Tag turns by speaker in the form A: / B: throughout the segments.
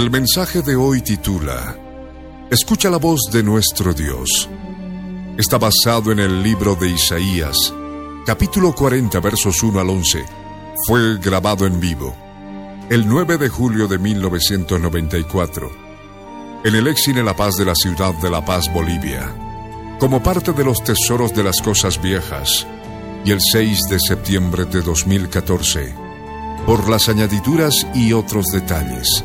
A: El mensaje de hoy titula Escucha la voz de nuestro Dios. Está basado en el libro de Isaías, capítulo 40, versos 1 al 11. Fue grabado en vivo el 9 de julio de 1994 en el Exine La Paz de la ciudad de La Paz, Bolivia, como parte de los tesoros de las cosas viejas, y el 6 de septiembre de 2014 por las añadiduras y otros detalles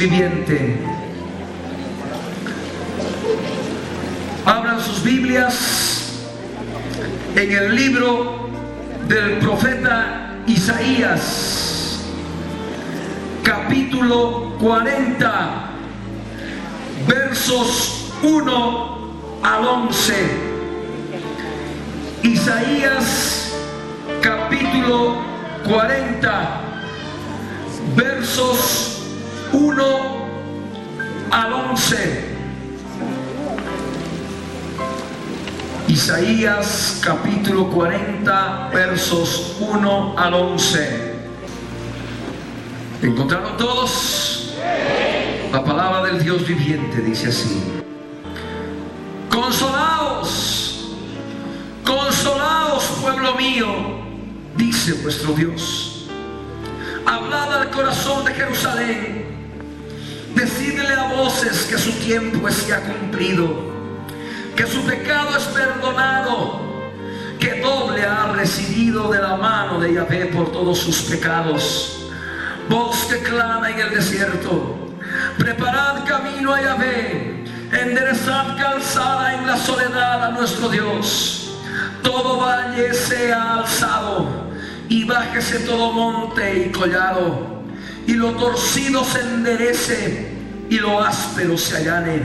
B: Viviente. Abran sus Biblias en el libro del profeta Isaías, capítulo 40, versos 1 al 11. Isaías, capítulo 40, versos 1 al 11. Isaías capítulo 40 versos 1 al 11. ¿Encontraron todos? La palabra del Dios viviente dice así. Consolaos, consolaos pueblo mío, dice vuestro Dios. Hablad al corazón de Jerusalén, decidle a voces que su tiempo se ha cumplido que su pecado es perdonado, que doble ha recibido de la mano de Yahvé por todos sus pecados. Voz que clama en el desierto, preparad camino a Yahvé, enderezad calzada en la soledad a nuestro Dios. Todo valle sea alzado y bájese todo monte y collado, y lo torcido se enderece y lo áspero se allane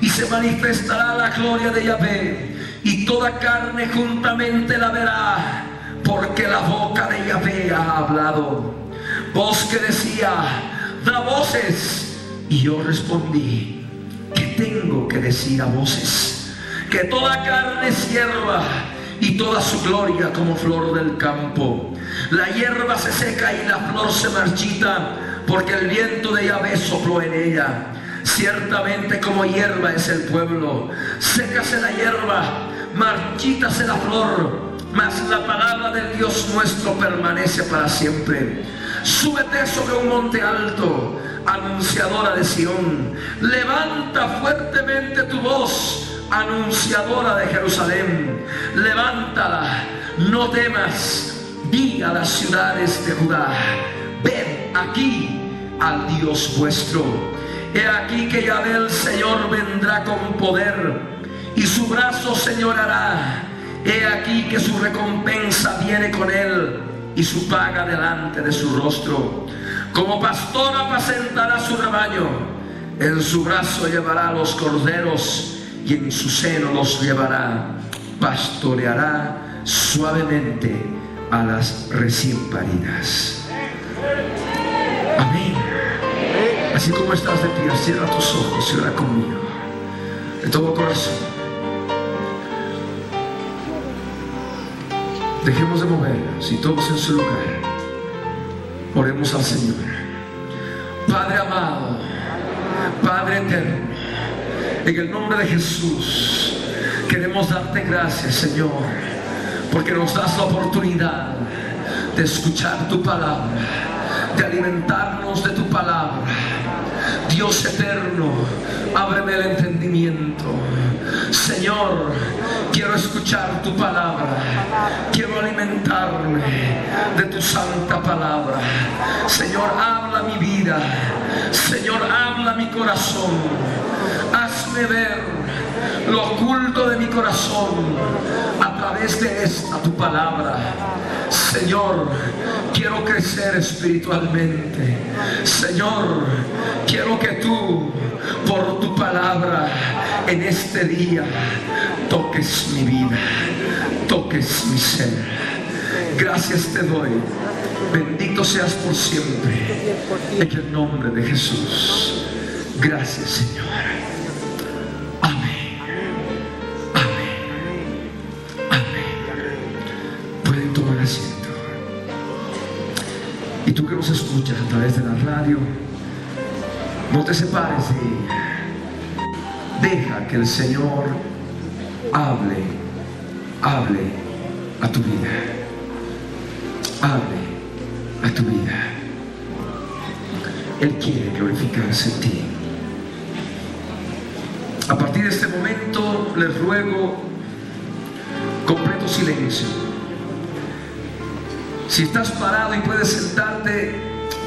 B: y se manifestará la gloria de Yahvé y toda carne juntamente la verá porque la boca de Yahvé ha hablado. Voz que decía, da voces. Y yo respondí, ¿qué tengo que decir a voces? Que toda carne es hierba y toda su gloria como flor del campo. La hierba se seca y la flor se marchita porque el viento de Yahvé sopló en ella Ciertamente como hierba es el pueblo, sécase la hierba, marchítase la flor, mas la palabra del Dios nuestro permanece para siempre. Súbete sobre un monte alto, anunciadora de Sión. Levanta fuertemente tu voz, anunciadora de Jerusalén. Levántala, no temas. Di a las ciudades de Judá, ven aquí al Dios vuestro He aquí que ya el Señor vendrá con poder y su brazo señorará. He aquí que su recompensa viene con él y su paga delante de su rostro. Como pastor apacentará su rebaño. En su brazo llevará los corderos y en su seno los llevará. pastoreará suavemente a las recién paridas. Amén. Así como estás de pie, cierra tus ojos y ora conmigo. De todo corazón. Dejemos de movernos y todos en su lugar. Oremos al Señor. Padre amado, Padre eterno, en el nombre de Jesús, queremos darte gracias, Señor, porque nos das la oportunidad de escuchar tu palabra, de alimentarnos de tu palabra. Dios eterno, ábreme el entendimiento. Señor, quiero escuchar tu palabra. Quiero alimentarme de tu santa palabra. Señor, habla mi vida. Señor, habla mi corazón. Hazme ver lo oculto de mi corazón a través de esta tu palabra. Señor, quiero crecer espiritualmente. Señor, quiero que tú, por tu palabra, en este día, toques mi vida, toques mi ser. Gracias te doy. Bendito seas por siempre. En el nombre de Jesús. Gracias, Señor. Y tú que nos escuchas a través de la radio, no te separes y deja que el Señor hable, hable a tu vida. Hable a tu vida. Él quiere glorificarse en ti. A partir de este momento les ruego completo silencio. Si estás parado y puedes sentarte,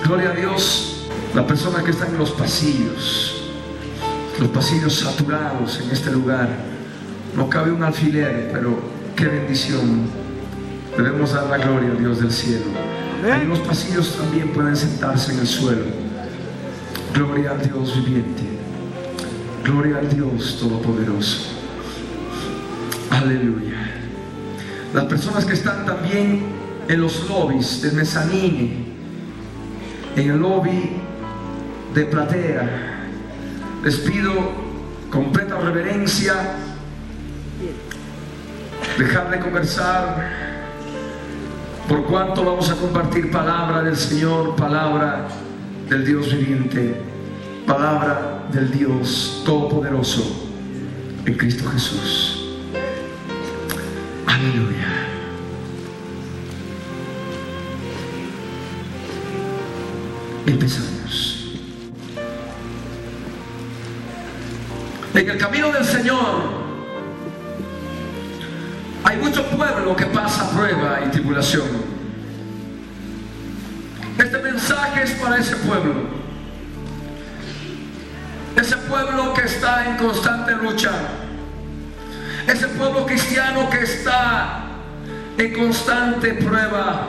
B: gloria a Dios, la persona que está en los pasillos, los pasillos saturados en este lugar, no cabe un alfiler, pero qué bendición. Debemos dar la gloria a Dios del cielo. En los pasillos también pueden sentarse en el suelo. Gloria al Dios viviente. Gloria al Dios Todopoderoso. Aleluya. Las personas que están también en los lobbies del mezanine, en el lobby de platea, les pido completa reverencia, dejar de conversar, por cuanto vamos a compartir palabra del Señor, palabra del Dios viviente, palabra del Dios todopoderoso en Cristo Jesús. Aleluya. Empezamos. En el camino del Señor hay mucho pueblo que pasa prueba y tribulación. Este mensaje es para ese pueblo. Ese pueblo que está en constante lucha. Ese pueblo cristiano que está en constante prueba,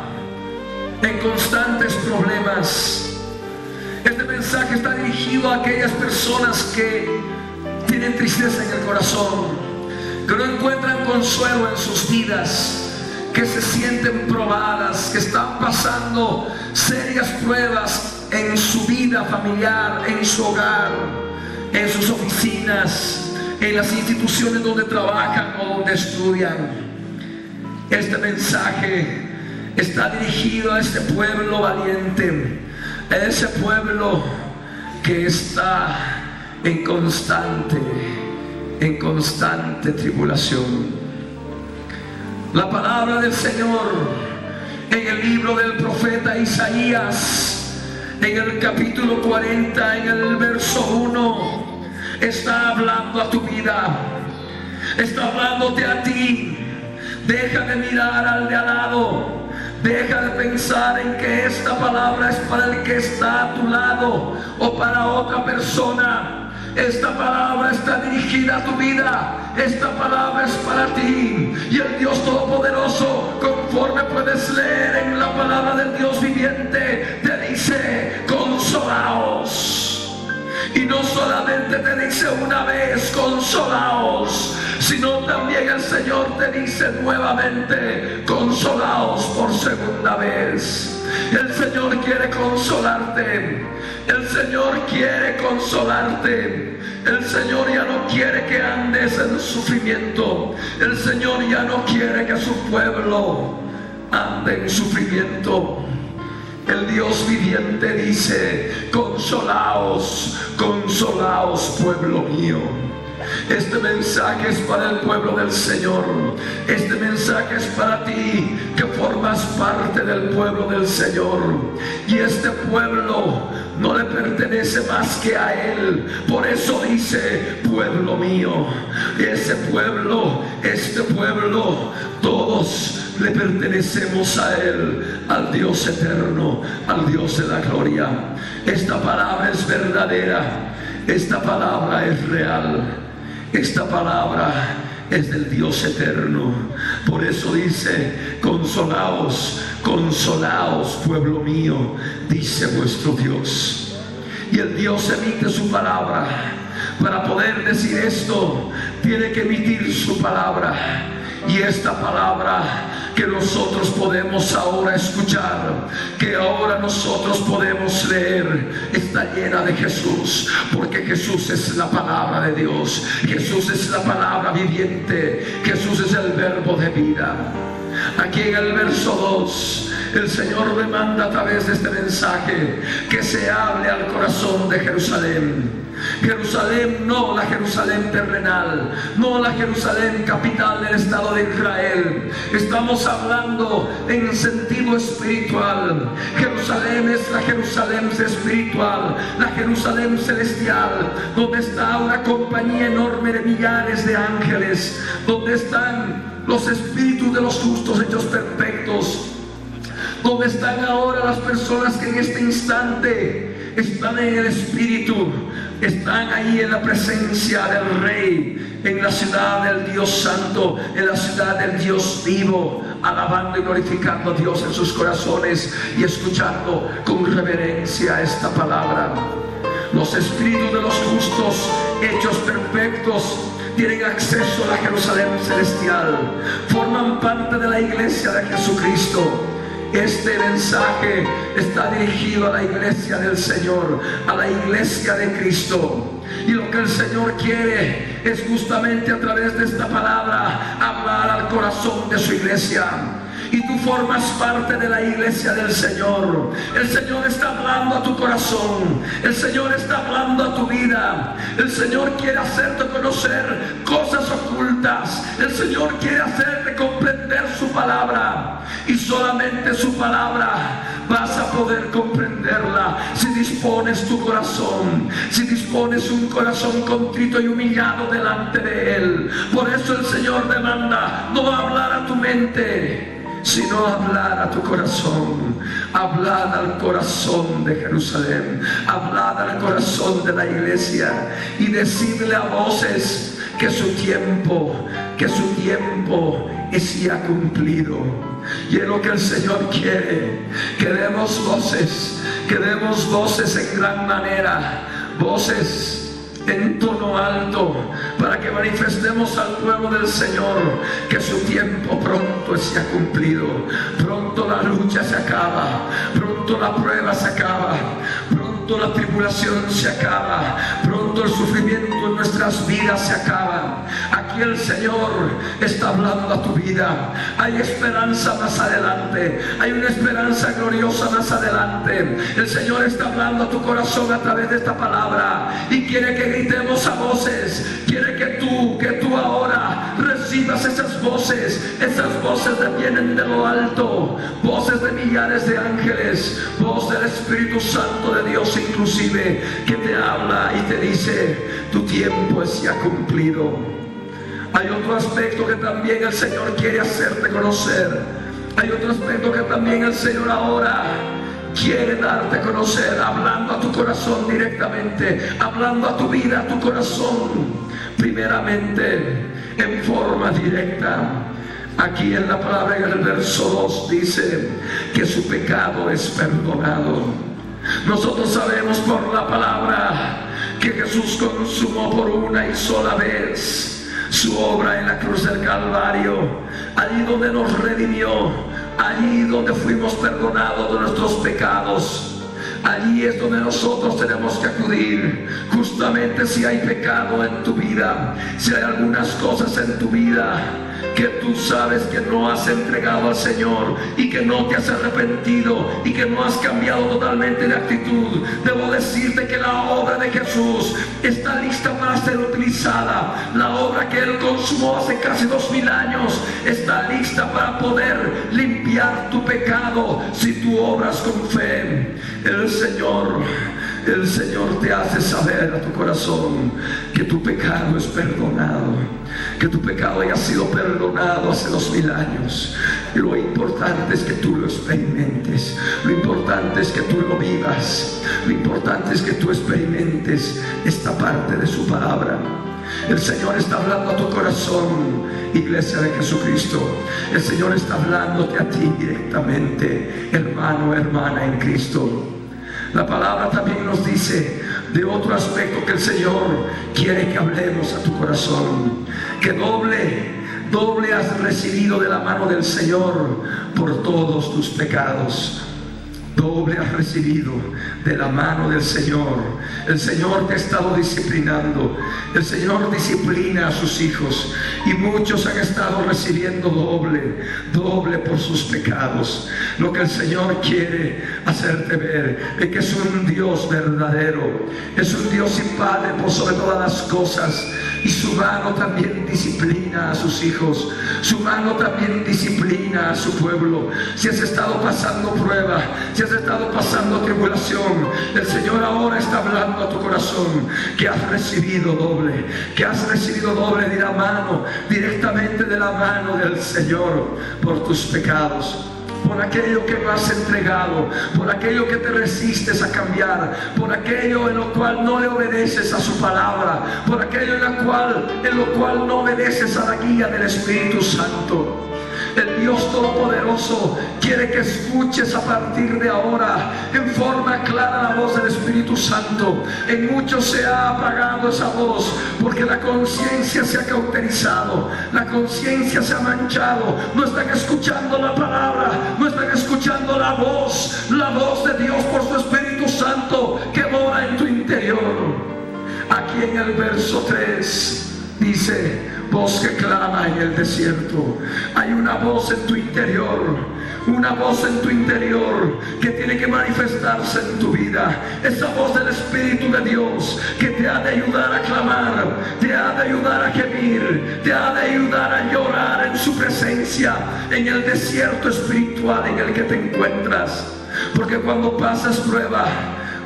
B: en constantes problemas. Este mensaje está dirigido a aquellas personas que tienen tristeza en el corazón, que no encuentran consuelo en sus vidas, que se sienten probadas, que están pasando serias pruebas en su vida familiar, en su hogar, en sus oficinas, en las instituciones donde trabajan o donde estudian. Este mensaje está dirigido a este pueblo valiente, ese pueblo que está en constante, en constante tribulación. La palabra del Señor en el libro del profeta Isaías, en el capítulo 40, en el verso 1, está hablando a tu vida, está hablándote a ti. Deja de mirar al de al lado. Deja de pensar en que esta palabra es para el que está a tu lado o para otra persona. Esta palabra está dirigida a tu vida. Esta palabra es para ti. Y el Dios Todopoderoso, conforme puedes leer en la palabra del Dios viviente, te dice, consolaos. Y no solamente te dice una vez, consolaos, sino también el Señor te dice nuevamente, consolaos por segunda vez. El Señor quiere consolarte. El Señor quiere consolarte. El Señor ya no quiere que andes en sufrimiento. El Señor ya no quiere que su pueblo ande en sufrimiento. El Dios viviente dice, consolaos, consolaos pueblo mío. Este mensaje es para el pueblo del Señor. Este mensaje es para ti que formas parte del pueblo del Señor. Y este pueblo no le pertenece más que a Él. Por eso dice, pueblo mío. Ese pueblo, este pueblo, todos le pertenecemos a Él, al Dios eterno, al Dios de la gloria. Esta palabra es verdadera, esta palabra es real, esta palabra es del Dios eterno. Por eso dice, consolaos, consolaos, pueblo mío, dice vuestro Dios. Y el Dios emite su palabra. Para poder decir esto, tiene que emitir su palabra. Y esta palabra que nosotros podemos ahora escuchar, que ahora nosotros podemos leer, está llena de Jesús, porque Jesús es la palabra de Dios, Jesús es la palabra viviente, Jesús es el verbo de vida. Aquí en el verso 2, el Señor demanda a través de este mensaje que se hable al corazón de Jerusalén Jerusalén, no la Jerusalén terrenal, no la Jerusalén capital del Estado de Israel. Estamos hablando en sentido espiritual. Jerusalén es la Jerusalén espiritual, la Jerusalén celestial, donde está una compañía enorme de millares de ángeles, donde están los espíritus de los justos hechos perfectos, donde están ahora las personas que en este instante están en el espíritu, están ahí en la presencia del Rey, en la ciudad del Dios Santo, en la ciudad del Dios vivo, alabando y glorificando a Dios en sus corazones y escuchando con reverencia esta palabra. Los espíritus de los justos, hechos perfectos, tienen acceso a la Jerusalén celestial, forman parte de la iglesia de Jesucristo este mensaje está dirigido a la iglesia del Señor, a la iglesia de Cristo. Y lo que el Señor quiere es justamente a través de esta palabra hablar al corazón de su iglesia y tú formas parte de la iglesia del Señor. El Señor está hablando a tu corazón. El Señor está hablando a tu vida. El Señor quiere hacerte conocer cosas ocultas. El Señor quiere hacerte comprender su palabra. Y solamente su palabra vas a poder comprenderla si dispones tu corazón, si dispones un corazón contrito y humillado delante de Él. Por eso el Señor demanda no hablar a tu mente sino hablar a tu corazón, hablar al corazón de Jerusalén, hablar al corazón de la iglesia y decirle a voces que su tiempo, que su tiempo es ya cumplido. Y es lo que el Señor quiere, que demos voces, que demos voces en gran manera, voces en tono alto para que manifestemos al pueblo del Señor que su tiempo pronto se ha cumplido. Pronto la lucha se acaba, pronto la prueba se acaba, pronto la tribulación se acaba, pronto el sufrimiento en nuestras vidas se acaba. Aquí el Señor está hablando a tu vida. Hay esperanza más adelante, hay una esperanza gloriosa más adelante. El Señor está hablando a tu corazón a través de esta palabra y quiere que gritemos a voces, quiere que tú, que tú ahora recibas esas voces, esas voces que vienen de lo alto, voces de millares de ángeles, voz del Espíritu Santo de Dios inclusive, que te habla y te dice, tu tiempo es ya cumplido. Hay otro aspecto que también el Señor quiere hacerte conocer. Hay otro aspecto que también el Señor ahora quiere darte conocer, hablando a tu corazón directamente, hablando a tu vida, a tu corazón, primeramente en forma directa. Aquí en la palabra en el verso 2 dice que su pecado es perdonado. Nosotros sabemos por la palabra que Jesús consumó por una y sola vez su obra en la cruz del Calvario, allí donde nos redimió, allí donde fuimos perdonados de nuestros pecados. Allí es donde nosotros tenemos que acudir. Justamente si hay pecado en tu vida, si hay algunas cosas en tu vida que tú sabes que no has entregado al Señor y que no te has arrepentido y que no has cambiado totalmente de actitud, decirte que la obra de Jesús está lista para ser utilizada. La obra que Él consumó hace casi dos mil años está lista para poder limpiar tu pecado si tú obras con fe. El Señor el Señor te hace saber a tu corazón que tu pecado es perdonado, que tu pecado haya sido perdonado hace dos mil años. Lo importante es que tú lo experimentes, lo importante es que tú lo vivas, lo importante es que tú experimentes esta parte de su palabra. El Señor está hablando a tu corazón, iglesia de Jesucristo. El Señor está hablándote a ti directamente, hermano, hermana en Cristo. La palabra también nos dice de otro aspecto que el Señor quiere que hablemos a tu corazón. Que doble, doble has recibido de la mano del Señor por todos tus pecados doble has recibido de la mano del Señor. El Señor te ha estado disciplinando. El Señor disciplina a sus hijos. Y muchos han estado recibiendo doble, doble por sus pecados. Lo que el Señor quiere hacerte ver es que es un Dios verdadero. Es un Dios y Padre por sobre todas las cosas. Y su mano también disciplina a sus hijos. Su mano también disciplina a su pueblo. Si has estado pasando prueba, si has estado pasando tribulación, el Señor ahora está hablando a tu corazón que has recibido doble, que has recibido doble de la mano, directamente de la mano del Señor por tus pecados por aquello que no has entregado, por aquello que te resistes a cambiar, por aquello en lo cual no le obedeces a su palabra, por aquello en, la cual, en lo cual no obedeces a la guía del Espíritu Santo. El Dios Todopoderoso quiere que escuches a partir de ahora en forma clara la voz del Espíritu Santo. En muchos se ha apagado esa voz porque la conciencia se ha cauterizado, la conciencia se ha manchado. No están escuchando la palabra, no están escuchando la voz, la voz de Dios por su Espíritu Santo que mora en tu interior. Aquí en el verso 3 dice, voz que clama en el desierto. Hay una voz en tu interior, una voz en tu interior que tiene que manifestarse en tu vida. Esa voz del Espíritu de Dios que te ha de ayudar a clamar, te ha de ayudar a gemir, te ha de ayudar a llorar en su presencia, en el desierto espiritual en el que te encuentras. Porque cuando pasas prueba,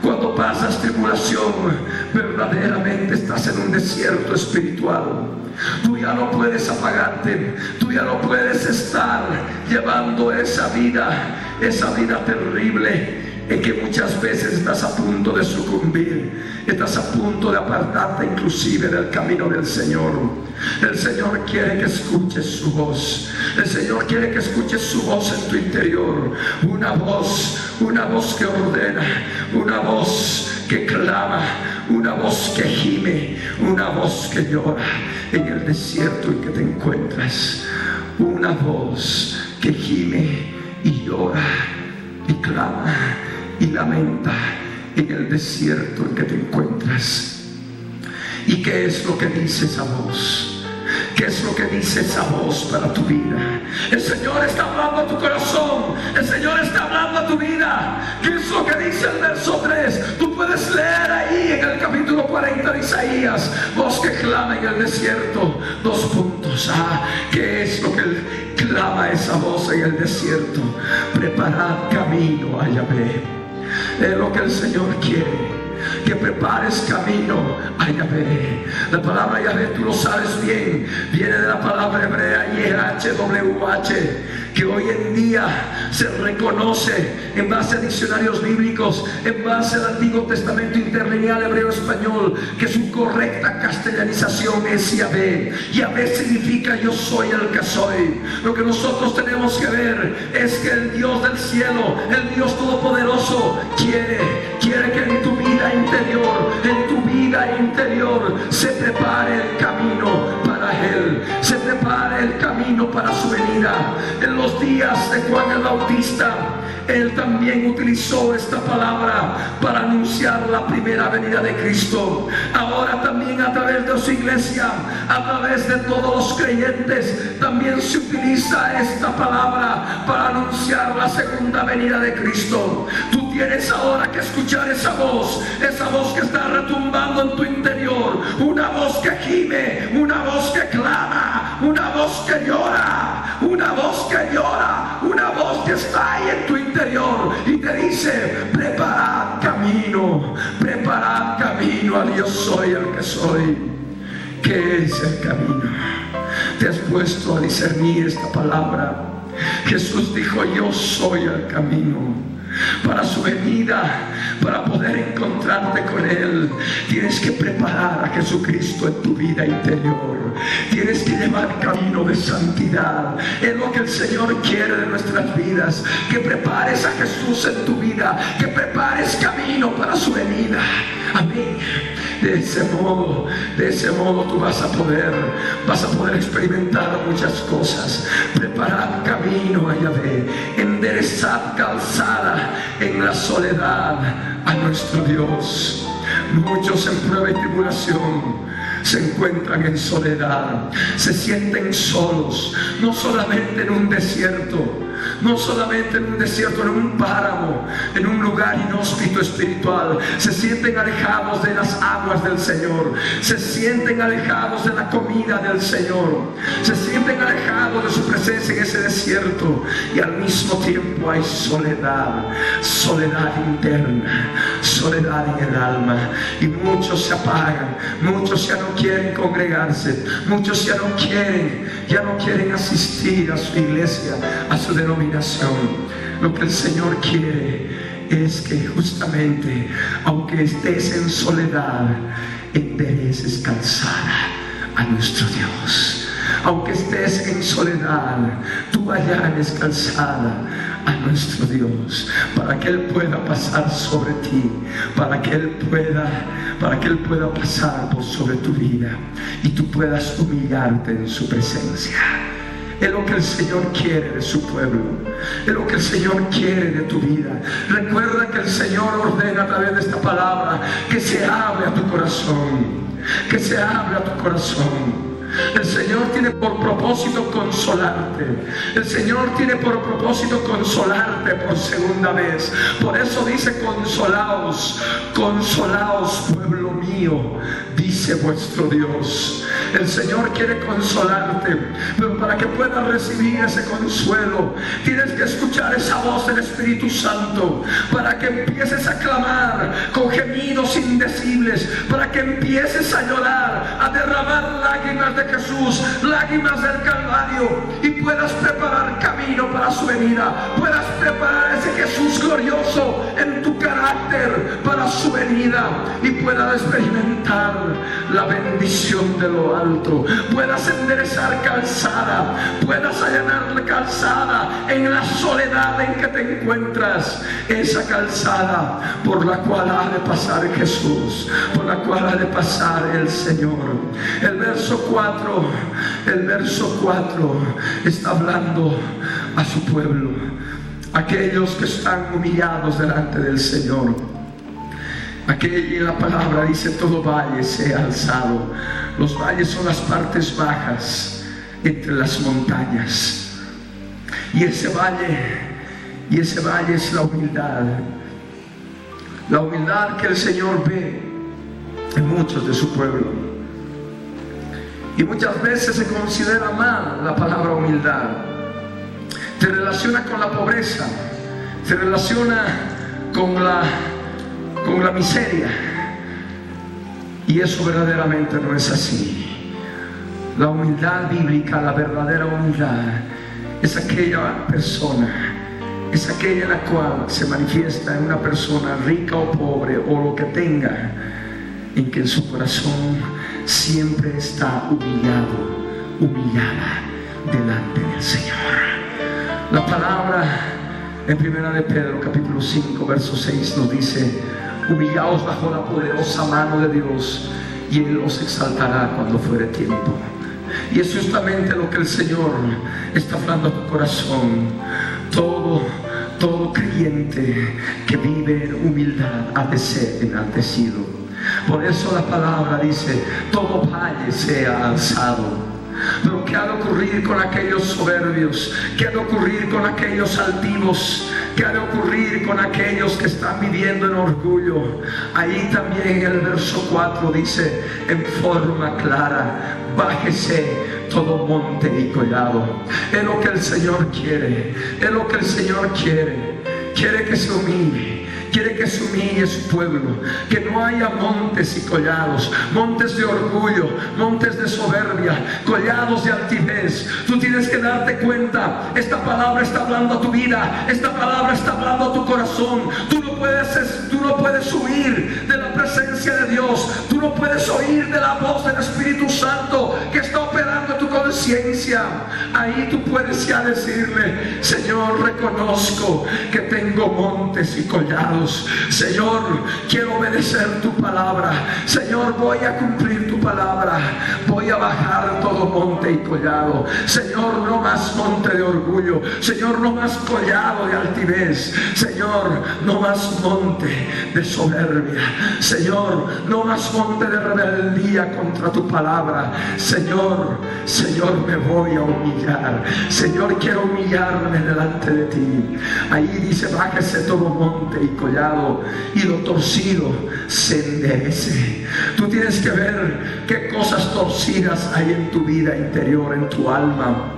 B: cuando pasas tribulación, verdaderamente estás en un desierto espiritual. Tú ya no puedes apagarte, tú ya no puedes estar llevando esa vida, esa vida terrible en que muchas veces estás a punto de sucumbir, estás a punto de apartarte inclusive del camino del Señor. El Señor quiere que escuches su voz, el Señor quiere que escuches su voz en tu interior, una voz, una voz que ordena, una voz que clama, una voz que gime, una voz que llora en el desierto en que te encuentras, una voz que gime y llora y clama y lamenta en el desierto en que te encuentras. ¿Y qué es lo que dice esa voz? ¿Qué es lo que dice esa voz para tu vida? El Señor está hablando a tu corazón. El Señor está hablando a tu vida. ¿Qué es lo que dice el verso 3? Tú puedes leer ahí en el capítulo 40 de Isaías. Voz que clama en el desierto. Dos puntos. Ah, ¿qué es lo que clama esa voz en el desierto? Preparad camino a Yahvé. Es lo que el Señor quiere. Que prepares camino a Yahvé. La palabra Yahvé, tú lo sabes bien, viene de la palabra hebrea YHWH que hoy en día se reconoce en base a diccionarios bíblicos, en base al Antiguo Testamento interlineal hebreo-español, que su correcta castellanización es Yahvé. Yahvé significa yo soy el que soy. Lo que nosotros tenemos que ver es que el Dios del cielo, el Dios todopoderoso, quiere, quiere que en tu vida interior, en tu vida interior, se prepare el camino se prepara el camino para su venida. En los días de Juan el Bautista, él también utilizó esta palabra para anunciar la primera venida de Cristo. Ahora también a través de su iglesia, a través de todos los creyentes, también se utiliza esta palabra para anunciar la segunda venida de Cristo. Tú tienes ahora que escuchar esa voz, esa voz que está retumbando en tu interior, una voz que gime, una voz que clama, una voz que llora, una voz que llora, una voz que está ahí en tu interior y te dice, preparad camino, preparad camino a Dios soy el que soy. ¿Qué es el camino? Te has puesto a discernir esta palabra. Jesús dijo, yo soy el camino para su venida, para poder encontrarte con Él. Tienes que preparar a Jesucristo en tu vida interior. Tienes que llevar camino de santidad. Es lo que el Señor quiere de nuestras vidas. Que prepares a Jesús en tu vida. Que prepares camino para su venida. Amén. De ese modo, de ese modo tú vas a poder, vas a poder experimentar muchas cosas. Preparar camino a Yahvé, enderezar calzada en la soledad a nuestro Dios. Muchos en prueba y tribulación se encuentran en soledad, se sienten solos, no solamente en un desierto, no solamente en un desierto, en un páramo, en un lugar inhóspito espiritual. Se sienten alejados de las aguas del Señor, se sienten alejados de la comida del Señor, se sienten alejados de su presencia en ese desierto y al mismo tiempo hay soledad, soledad interna, soledad en el alma y muchos se apagan, muchos ya quieren congregarse, muchos ya no quieren, ya no quieren asistir a su iglesia, a su denominación lo que el Señor quiere es que justamente, aunque estés en soledad, endereces calzada a nuestro Dios. Aunque estés en soledad, tú allanes calzada a nuestro Dios, para que Él pueda pasar sobre ti, para que Él pueda, para que Él pueda pasar por sobre tu vida y tú puedas humillarte en su presencia. Es lo que el Señor quiere de su pueblo. Es lo que el Señor quiere de tu vida. Recuerda que el Señor ordena a través de esta palabra que se abre a tu corazón. Que se abra a tu corazón. El Señor tiene por propósito consolarte. El Señor tiene por propósito consolarte por segunda vez. Por eso dice consolaos, consolaos pueblo mío, dice vuestro Dios. El Señor quiere consolarte, pero para que puedas recibir ese consuelo, tienes que escuchar esa voz del Espíritu Santo, para que empieces a clamar con gemidos indecibles, para que empieces a llorar, a derramar lágrimas de Jesús, lágrimas del Calvario, y puedas preparar camino para su venida, puedas preparar ese Jesús glorioso en tu carácter para su venida y puedas experimentar la bendición de lo alto, puedas enderezar calzada, puedas allanar la calzada en la soledad en que te encuentras, esa calzada por la cual ha de pasar Jesús, por la cual ha de pasar el Señor. El verso 4 el verso 4 está hablando a su pueblo, aquellos que están humillados delante del Señor. Aquella la palabra dice todo valle sea alzado. Los valles son las partes bajas entre las montañas. Y ese valle, y ese valle es la humildad. La humildad que el Señor ve en muchos de su pueblo. Y muchas veces se considera mal la palabra humildad. Te relaciona con la pobreza, te relaciona con la, con la miseria. Y eso verdaderamente no es así. La humildad bíblica, la verdadera humildad, es aquella persona es aquella la cual se manifiesta en una persona rica o pobre o lo que tenga, en que en su corazón siempre está humillado, humillada delante del Señor. La palabra en primera de Pedro capítulo 5 verso 6 nos dice, humillaos bajo la poderosa mano de Dios y Él os exaltará cuando fuere tiempo. Y es justamente lo que el Señor está hablando a tu corazón. Todo, todo creyente que vive en humildad ha de ser enaltecido. Por eso la palabra dice, todo valle sea alzado pero ¿qué ha de ocurrir con aquellos soberbios? ¿Qué ha de ocurrir con aquellos altivos? ¿Qué ha de ocurrir con aquellos que están viviendo en orgullo? Ahí también el verso 4 dice en forma clara, bájese todo monte y collado. Es lo que el Señor quiere, es lo que el Señor quiere. Quiere que se humille quiere que se humille su pueblo, que no haya montes y collados, montes de orgullo, montes de soberbia, collados de altivez. Tú tienes que darte cuenta, esta palabra está hablando a tu vida, esta palabra está hablando a tu corazón. Tú no puedes, tú no puedes huir de la presencia de Dios, tú no puedes oír de la voz del Espíritu Santo que está operando en tu conciencia. Ahí tú puedes ya decirle, Señor, reconozco que tengo montes y collados Señor, quiero obedecer tu palabra. Señor, voy a cumplir tu palabra. Voy a bajar todo monte y collado. Señor, no más monte de orgullo. Señor, no más collado de altivez. Señor, no más monte de soberbia. Señor, no más monte de rebeldía contra tu palabra. Señor, Señor, me voy a humillar. Señor, quiero humillarme delante de ti. Ahí dice, bájese todo monte y collado y lo torcido se enderece. Tú tienes que ver qué cosas torcidas hay en tu vida interior, en tu alma.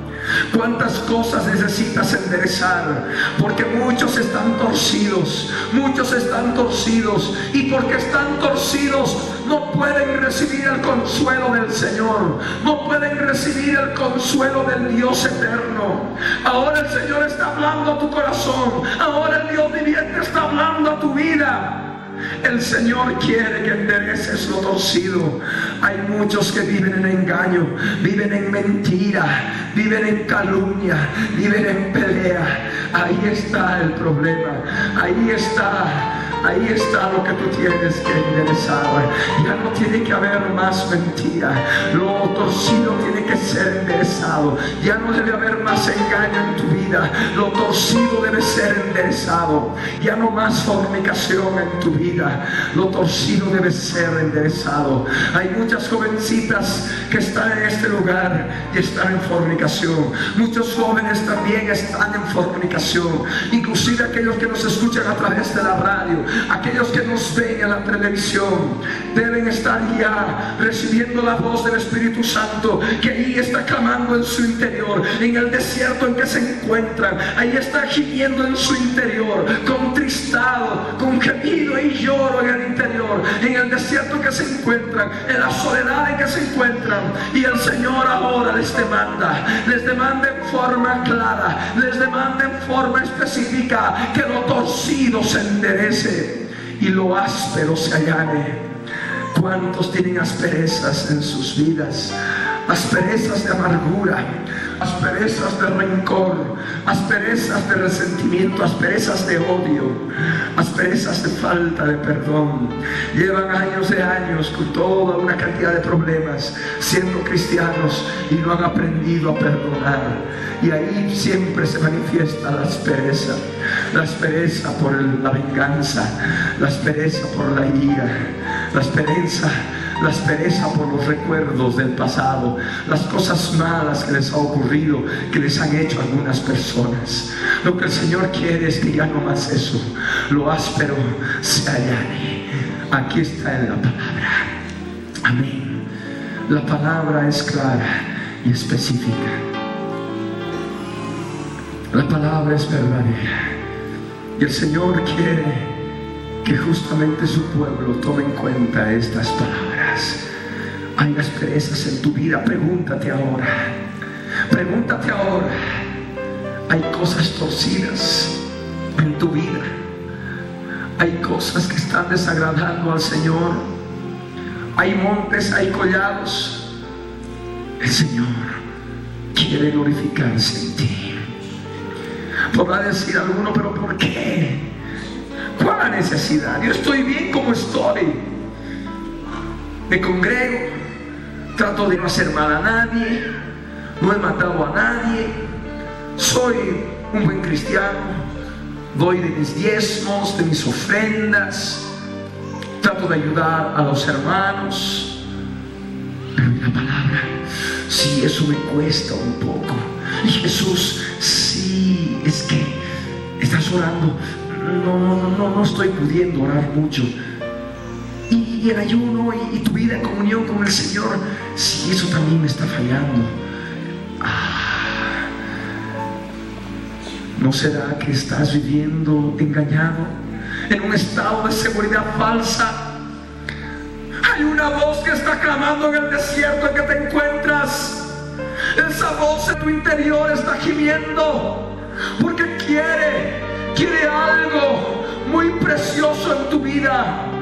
B: Cuántas cosas necesitas enderezar, porque muchos están torcidos, muchos están torcidos, y porque están torcidos no pueden recibir el consuelo del Señor, no pueden recibir el consuelo del Dios eterno. Ahora el Señor está hablando a tu corazón, ahora el Dios viviente está hablando a tu vida. El Señor quiere que endereces lo torcido. Hay muchos que viven en engaño, viven en mentira, viven en calumnia, viven en pelea. Ahí está el problema. Ahí está Ahí está lo que tú tienes que enderezar. Ya no tiene que haber más mentira. Lo torcido tiene que ser enderezado. Ya no debe haber más engaño en tu vida. Lo torcido debe ser enderezado. Ya no más fornicación en tu vida. Lo torcido debe ser enderezado. Hay muchas jovencitas que están en este lugar y están en fornicación. Muchos jóvenes también están en fornicación. Inclusive aquellos que nos escuchan a través de la radio aquellos que nos ven en la televisión, deben estar ya recibiendo la voz del Espíritu Santo que ahí está clamando en su interior, en el desierto en que se encuentran. Ahí está gimiendo en su interior, contristado, con gemido y lloro en el interior, en el desierto que se encuentran, en la soledad en que se encuentran. Y el Señor ahora les demanda, les demanda en forma clara, les demanda en forma específica que lo torcido se enderece y lo áspero se allane. ¿Cuántos tienen asperezas en sus vidas? Asperezas de amargura, asperezas de rencor, asperezas de resentimiento, asperezas de odio, asperezas de falta de perdón. Llevan años de años con toda una cantidad de problemas siendo cristianos y no han aprendido a perdonar. Y ahí siempre se manifiesta la aspereza, la aspereza por la venganza, la aspereza por la ira, la aspereza la aspereza por los recuerdos del pasado, las cosas malas que les ha ocurrido, que les han hecho algunas personas. Lo que el Señor quiere es que ya no más eso, lo áspero se allane. Aquí está en la palabra. Amén. La palabra es clara y específica. La palabra es verdadera. Y el Señor quiere que justamente su pueblo tome en cuenta estas palabras. Hay asperezas en tu vida, pregúntate ahora. Pregúntate ahora. Hay cosas torcidas en tu vida. Hay cosas que están desagradando al Señor. Hay montes, hay collados. El Señor quiere glorificarse en ti. Podrá decir alguno, pero ¿por qué? ¿Cuál necesidad? Yo estoy bien como estoy. Me congrego, trato de no hacer mal a nadie, no he matado a nadie, soy un buen cristiano, doy de mis diezmos, de mis ofrendas, trato de ayudar a los hermanos, pero la palabra, sí, eso me cuesta un poco. Y Jesús, sí, es que estás orando, no, no, no, no estoy pudiendo orar mucho. Y, el ayuno y, tu vida en comunión con el Señor, sí, eso también me está fallando. Ah, ¿No será que estás viviendo engañado en un estado de seguridad falsa? Hay una voz que está clamando en el desierto en que te encuentras. Esa voz en tu interior está gimiendo porque quiere, quiere algo muy precioso en tu vida.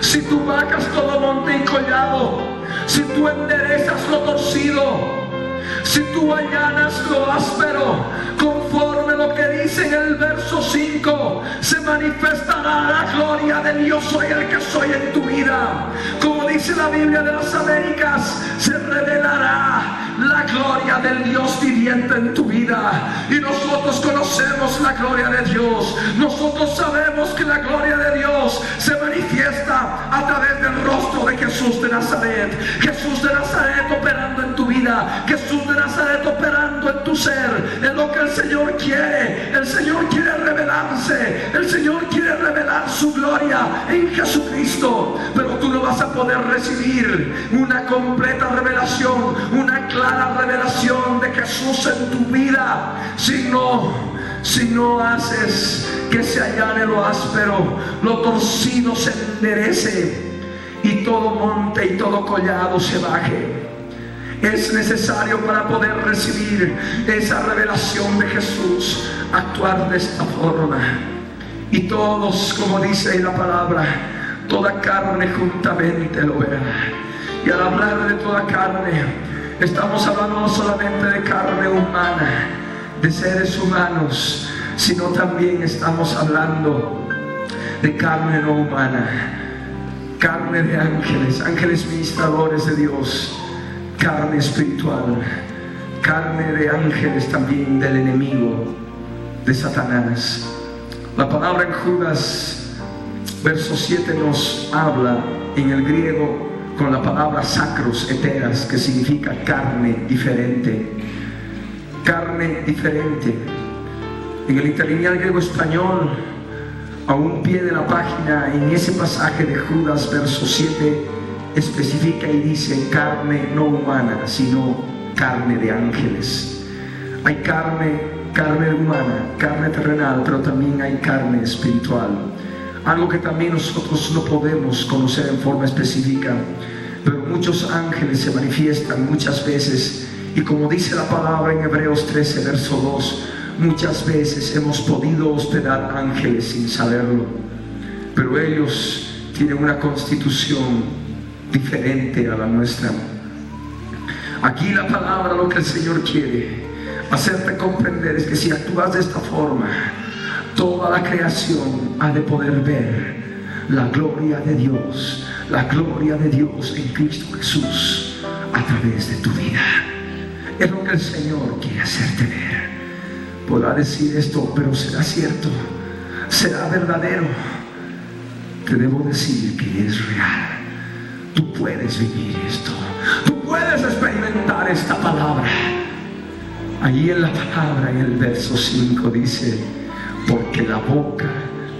B: Si tú vacas todo monte y collado, si tú enderezas lo torcido, si tú allanas lo áspero, conforme lo que dice en el verso 5, se manifestará la gloria de Dios soy el que soy en tu vida. Como dice la Biblia de las Américas, se revelará la gloria del Dios viviente en tu vida. Y nosotros conocemos la gloria de Dios. Nosotros sabemos que la gloria de Dios se manifiesta a través del rostro de Jesús de Nazaret. Jesús de Nazaret operando en tu vida. Jesús de Nazaret operando en tu ser. Es lo que el Señor quiere. El Señor quiere revelarse. El Señor quiere revelar su gloria en Jesucristo. Pero tú no vas a poder recibir una completa revelación, una clara la revelación de Jesús en tu vida si no, si no haces que se allane lo áspero, lo torcido se enderece y todo monte y todo collado se baje. Es necesario para poder recibir esa revelación de Jesús actuar de esta forma. Y todos, como dice la palabra, toda carne juntamente lo verá. Y al hablar de toda carne, Estamos hablando no solamente de carne humana, de seres humanos, sino también estamos hablando de carne no humana, carne de ángeles, ángeles ministradores de Dios, carne espiritual, carne de ángeles también del enemigo, de Satanás. La palabra en Judas, verso 7 nos habla en el griego con la palabra sacros, eteras, que significa carne diferente. Carne diferente. En el interlineal griego español, a un pie de la página, en ese pasaje de Judas, verso 7, especifica y dice carne no humana, sino carne de ángeles. Hay carne, carne humana, carne terrenal, pero también hay carne espiritual. Algo que también nosotros no podemos conocer en forma específica, pero muchos ángeles se manifiestan muchas veces. Y como dice la palabra en Hebreos 13, verso 2, muchas veces hemos podido hospedar ángeles sin saberlo, pero ellos tienen una constitución diferente a la nuestra. Aquí la palabra, lo que el Señor quiere hacerte comprender es que si actúas de esta forma, toda la creación ha de poder ver la gloria de Dios, la gloria de Dios en Cristo Jesús a través de tu vida. Es lo que el Señor quiere hacerte ver. Podrá decir esto, pero será cierto, será verdadero. Te debo decir que es real. Tú puedes vivir esto. Tú puedes experimentar esta palabra. Allí en la palabra, en el verso 5 dice, porque la boca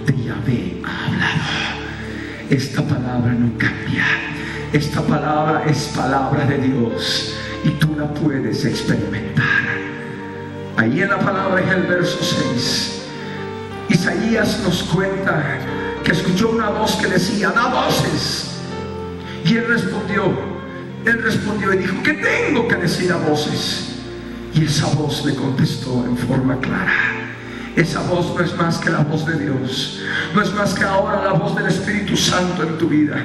B: de Yahvé ha hablado. Esta palabra no cambia. Esta palabra es palabra de Dios y tú la puedes experimentar. Ahí en la palabra en el verso 6, Isaías nos cuenta que escuchó una voz que decía, da voces. Y él respondió, él respondió y dijo, ¿qué tengo que decir a voces? Y esa voz le contestó en forma clara esa voz no es más que la voz de Dios. No es más que ahora la voz del Espíritu Santo en tu vida.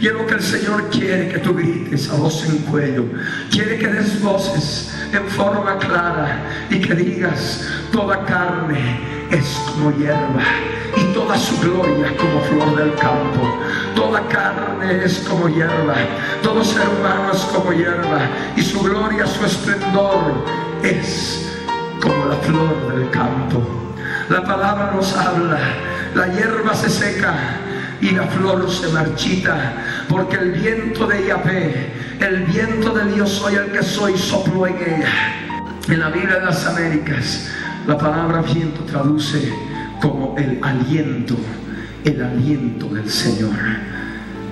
B: Y es lo que el Señor quiere que tú grites a voz en cuello. Quiere que des voces en forma clara y que digas, toda carne es como hierba y toda su gloria como flor del campo. Toda carne es como hierba, todo ser humano es como hierba y su gloria, su esplendor es como la flor del campo. La palabra nos habla, la hierba se seca y la flor se marchita, porque el viento de Yahvé, el viento de Dios soy el que soy, sopló en ella. En la Biblia de las Américas, la palabra viento traduce como el aliento, el aliento del Señor.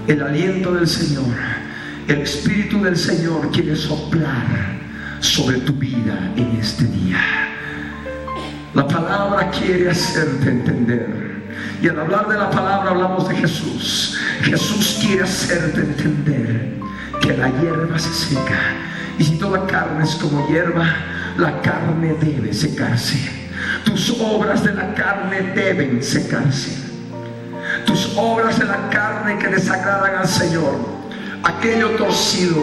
B: El aliento del Señor. El Espíritu del Señor quiere soplar sobre tu vida en este día. La palabra quiere hacerte entender. Y al hablar de la palabra hablamos de Jesús. Jesús quiere hacerte entender que la hierba se seca. Y si toda carne es como hierba, la carne debe secarse. Tus obras de la carne deben secarse. Tus obras de la carne que desagradan al Señor. Aquello torcido,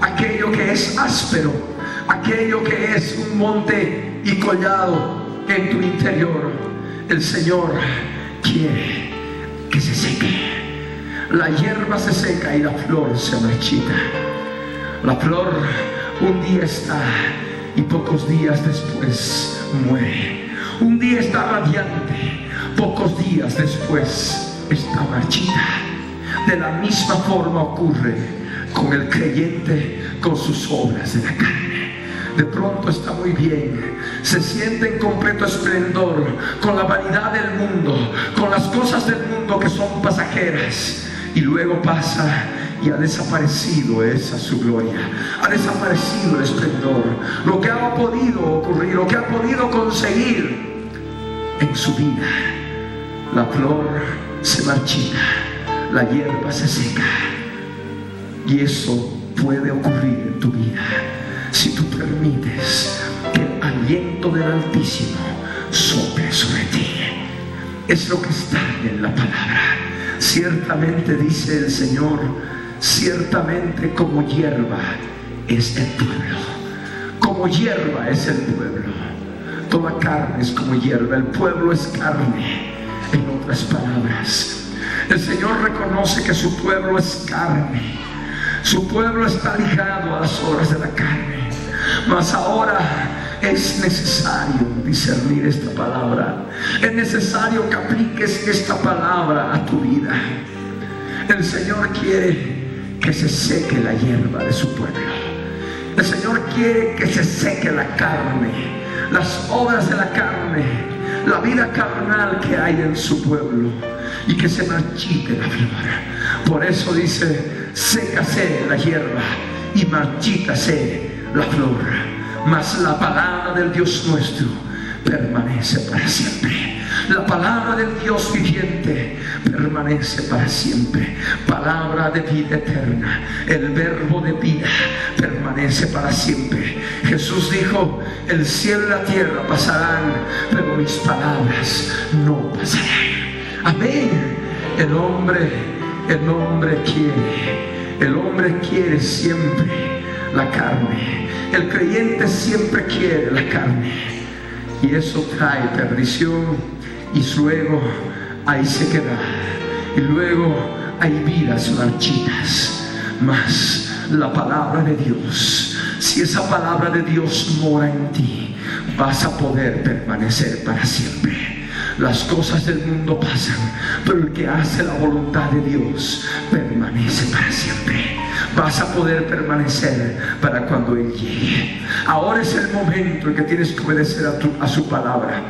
B: aquello que es áspero, aquello que es un monte y collado en tu interior. El Señor quiere que se seque. La hierba se seca y la flor se marchita. La flor un día está y pocos días después muere. Un día está radiante, pocos días después está marchita. De la misma forma ocurre con el creyente, con sus obras de la carne. De pronto está muy bien, se siente en completo esplendor con la vanidad del mundo, con las cosas del mundo que son pasajeras. Y luego pasa y ha desaparecido esa su gloria, ha desaparecido el esplendor, lo que ha podido ocurrir, lo que ha podido conseguir en su vida. La flor se marchita, la hierba se seca. Y eso puede ocurrir en tu vida si tú permites que el aliento del Altísimo sople sobre ti. Es lo que está en la palabra. Ciertamente dice el Señor, ciertamente como hierba es el pueblo. Como hierba es el pueblo. Toda carne es como hierba. El pueblo es carne. En otras palabras, el Señor reconoce que su pueblo es carne. Su pueblo está ligado a las obras de la carne. Mas ahora es necesario discernir esta palabra. Es necesario que apliques esta palabra a tu vida. El Señor quiere que se seque la hierba de su pueblo. El Señor quiere que se seque la carne, las obras de la carne, la vida carnal que hay en su pueblo y que se marchite la flor. Por eso dice, sécase la hierba y marchítase la flor. Mas la palabra del Dios nuestro permanece para siempre. La palabra del Dios viviente permanece para siempre. Palabra de vida eterna. El verbo de vida permanece para siempre. Jesús dijo, el cielo y la tierra pasarán, pero mis palabras no pasarán. Amén. El hombre, el hombre quiere, el hombre quiere siempre la carne. El creyente siempre quiere la carne. Y eso trae perdición y luego hay sequedad y luego hay vidas marchitas. Mas la palabra de Dios, si esa palabra de Dios mora en ti, vas a poder permanecer para siempre. Las cosas del mundo pasan, pero el que hace la voluntad de Dios permanece para siempre. Vas a poder permanecer para cuando Él llegue. Ahora es el momento en que tienes que obedecer a, a su palabra.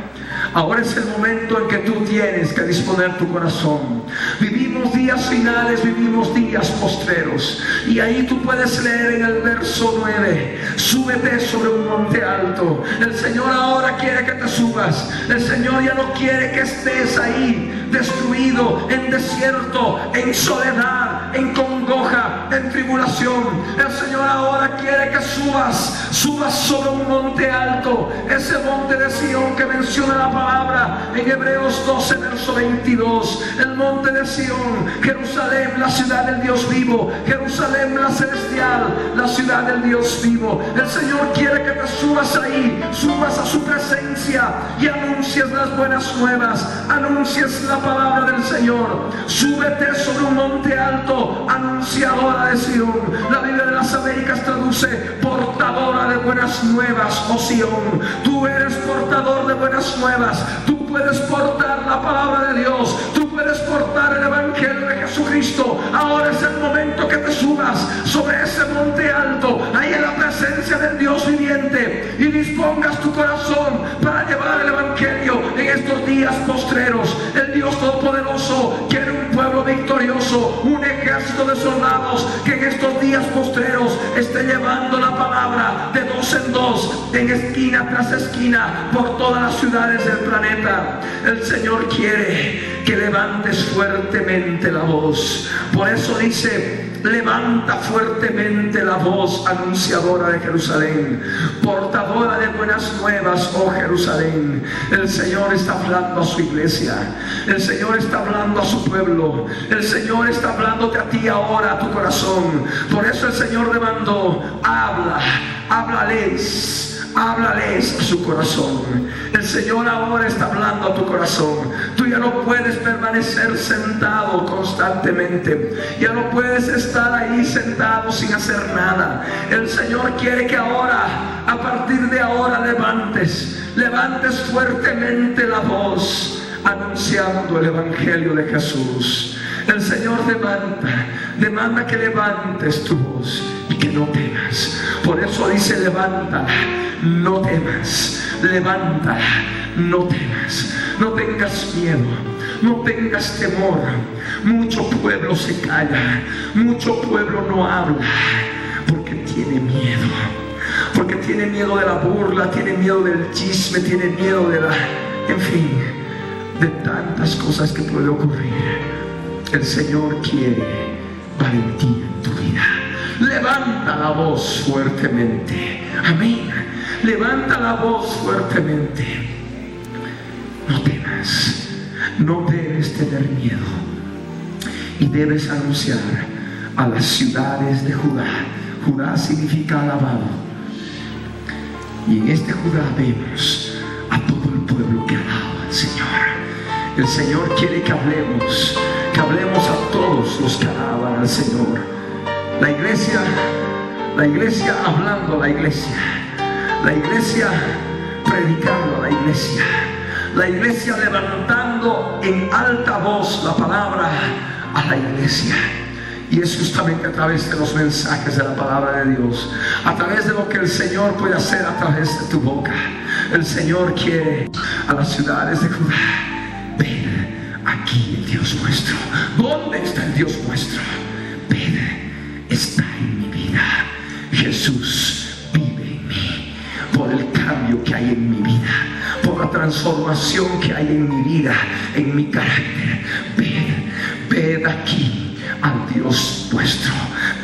B: Ahora es el momento en que tú tienes que disponer tu corazón. Vivimos días finales, vivimos días postreros. Y ahí tú puedes leer en el verso 9, súbete sobre un monte alto. El Señor ahora quiere que te subas. El Señor ya no quiere que estés ahí destruido, en desierto, en soledad, en congoja, en tribulación. El Señor ahora quiere que subas subas, sobre un monte alto, ese monte de Sión que menciona la palabra en Hebreos 12, verso 22, el monte de Sión, Jerusalén, la ciudad del Dios vivo, Jerusalén, la celestial, la ciudad del Dios vivo. El Señor quiere que te subas ahí, subas a su presencia y anuncies las buenas nuevas, anuncies la palabra del Señor. Súbete sobre un monte alto, anunciadora de Sión. La Biblia de las Américas traduce portadora de buenas nuevas, oh Sión. Tú eres portador de buenas nuevas. Tú puedes portar la palabra de Dios. Puedes portar el Evangelio de Jesucristo. Ahora es el momento que te subas sobre ese monte alto, ahí en la presencia del Dios viviente, y dispongas tu corazón para llevar el Evangelio en estos días postreros. El Dios Todopoderoso quiere un pueblo victorioso, un ejército de soldados que en estos días postreros esté llevando la palabra de dos en dos, en esquina tras esquina, por todas las ciudades del planeta. El Señor quiere que levantes fuertemente la voz. Por eso dice, levanta fuertemente la voz anunciadora de Jerusalén, portadora de buenas nuevas, oh Jerusalén. El Señor está hablando a su iglesia, el Señor está hablando a su pueblo, el Señor está hablándote a ti ahora, a tu corazón. Por eso el Señor le mandó, habla, háblales háblales a su corazón. El Señor ahora está hablando a tu corazón. Tú ya no puedes permanecer sentado constantemente. Ya no puedes estar ahí sentado sin hacer nada. El Señor quiere que ahora, a partir de ahora, levantes, levantes fuertemente la voz anunciando el Evangelio de Jesús. El Señor demanda, demanda que levantes tu voz y que no temas. Por eso dice, levanta, no temas, levanta, no temas, no tengas miedo, no tengas temor. Mucho pueblo se calla, mucho pueblo no habla, porque tiene miedo. Porque tiene miedo de la burla, tiene miedo del chisme, tiene miedo de la, en fin, de tantas cosas que puede ocurrir. El Señor quiere valentía en tu vida. Levanta la voz fuertemente. Amén. Levanta la voz fuertemente. No temas. No debes tener miedo. Y debes anunciar a las ciudades de Judá. Judá significa alabado. Y en este Judá vemos a todo el pueblo que alaba al Señor. El Señor quiere que hablemos hablemos a todos los que alaban al Señor. La iglesia, la iglesia hablando a la iglesia, la iglesia predicando la iglesia, la iglesia levantando en alta voz la palabra a la iglesia. Y es justamente a través de los mensajes de la palabra de Dios, a través de lo que el Señor puede hacer a través de tu boca. El Señor quiere a las ciudades de Judá aquí el Dios nuestro. ¿Dónde está el Dios nuestro? Ven, está en mi vida. Jesús por el cambio que hay en mi vida, por la transformación que hay en mi vida, en mi carácter. Ven, ven aquí al Dios nuestro.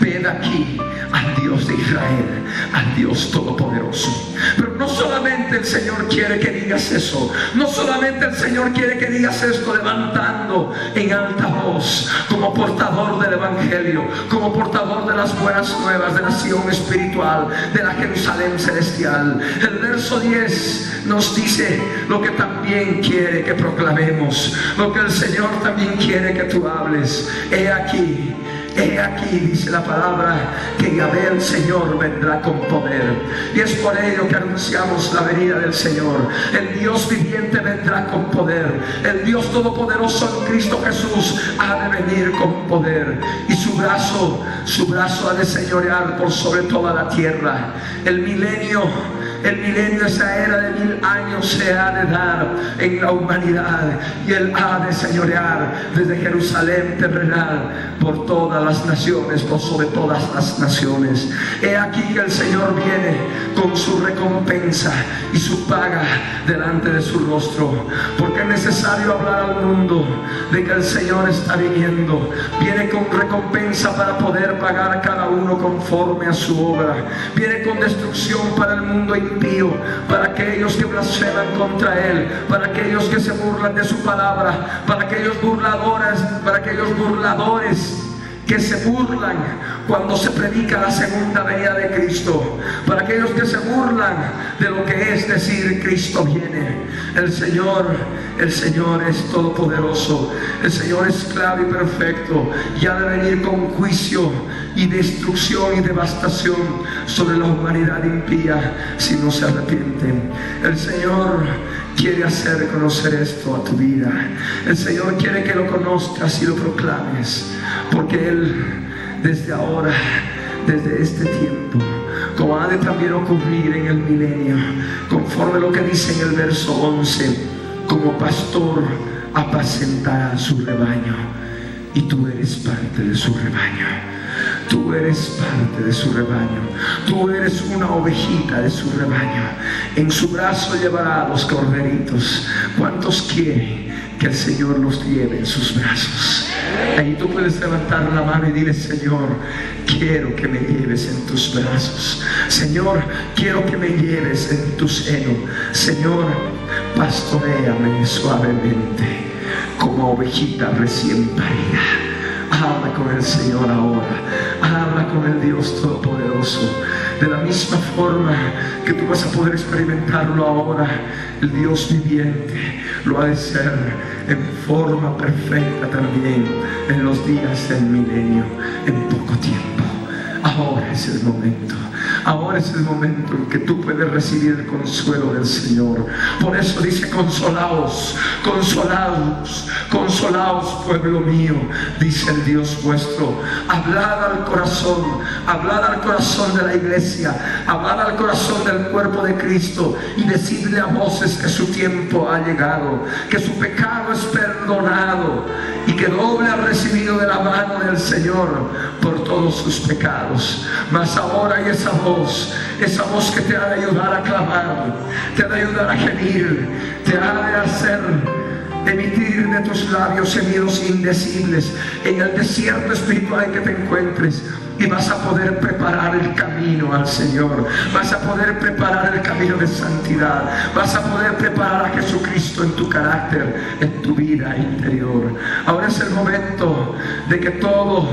B: Ven aquí al Dios de Israel, al Dios Todopoderoso. Pero no solamente el Señor quiere que digas eso, no solamente el Señor quiere que digas esto levantando en alta voz como portador del Evangelio, como portador de las buenas nuevas de la nación espiritual, de la Jerusalén celestial. El verso 10 nos dice lo que también quiere que proclamemos, lo que el Señor también quiere que tú hables. He aquí He aquí, dice la palabra, que Yahvé el Señor vendrá con poder. Y es por ello que anunciamos la venida del Señor. El Dios viviente vendrá con poder. El Dios todopoderoso en Cristo Jesús ha de venir con poder. Y su brazo, su brazo ha de señorear por sobre toda la tierra. El milenio el milenio, esa era de mil años se ha de dar en la humanidad y Él ha de señorear desde Jerusalén terrenal por todas las naciones, por sobre todas las naciones. He aquí que el Señor viene con su recompensa y su paga delante de su rostro. Porque es necesario hablar al mundo de que el Señor está viniendo. Viene con recompensa para poder pagar cada uno conforme a su obra. Viene con destrucción para el mundo para aquellos que blasfeman contra Él, para aquellos que se burlan de su palabra, para aquellos burladores, para aquellos burladores que se burlan cuando se predica la segunda venida de Cristo, para aquellos que se burlan de lo que es decir Cristo viene. El Señor, el Señor es todopoderoso, el Señor es claro y perfecto y ha de venir con juicio y destrucción y devastación sobre la humanidad impía si no se arrepienten. El Señor quiere hacer conocer esto a tu vida. El Señor quiere que lo conozcas y lo proclames, porque Él desde ahora, desde este tiempo, como ha de también ocurrir en el milenio, conforme lo que dice en el verso 11, como pastor apacentará su rebaño y tú eres parte de su rebaño. Tú eres parte de su rebaño. Tú eres una ovejita de su rebaño. En su brazo llevará a los corderitos. ¿Cuántos quieren que el Señor los lleve en sus brazos? Ahí tú puedes levantar la mano y dile, Señor, quiero que me lleves en tus brazos. Señor, quiero que me lleves en tu seno. Señor, pastoreame suavemente como ovejita recién parida. Habla con el Señor ahora. Habla con el Dios Todopoderoso. De la misma forma que tú vas a poder experimentarlo ahora, el Dios viviente lo ha de ser en forma perfecta también en los días del milenio, en poco tiempo. Ahora es el momento. Ahora es el momento en que tú puedes recibir el consuelo del Señor. Por eso dice, consolaos, consolaos, consolaos, pueblo mío, dice el Dios vuestro. Hablad al corazón, hablad al corazón de la iglesia, hablad al corazón del cuerpo de Cristo y decidle a voces que su tiempo ha llegado, que su pecado es perdonado y que doble ha recibido de la mano del Señor por todos sus pecados. Mas ahora hay esa voz, esa voz que te ha de ayudar a clamar, te ha de ayudar a gemir, te ha de hacer emitir de tus labios sonidos indecibles en el desierto espiritual que te encuentres y vas a poder preparar el camino al Señor. Vas a poder preparar el camino de santidad. Vas a poder preparar a Jesucristo en tu carácter, en tu vida interior. Ahora es el momento de que todo,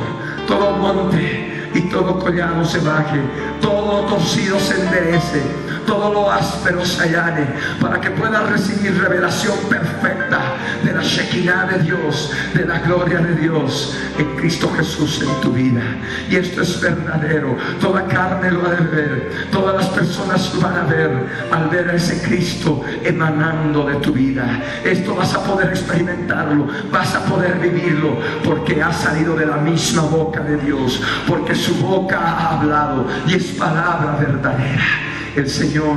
B: todo monte y todo collado se baje, todo torcido se enderece, todo lo áspero se allane, para que puedas recibir revelación perfecta de la Shekinah de Dios, de la gloria de Dios en Cristo Jesús en tu vida. Y esto es verdadero, toda carne lo ha de ver, todas las personas lo van a ver al ver a ese Cristo emanando de tu vida. Esto vas a poder experimentarlo, vas a poder vivirlo, porque ha salido de la misma boca de Dios, porque su boca ha hablado y es palabra verdadera. El Señor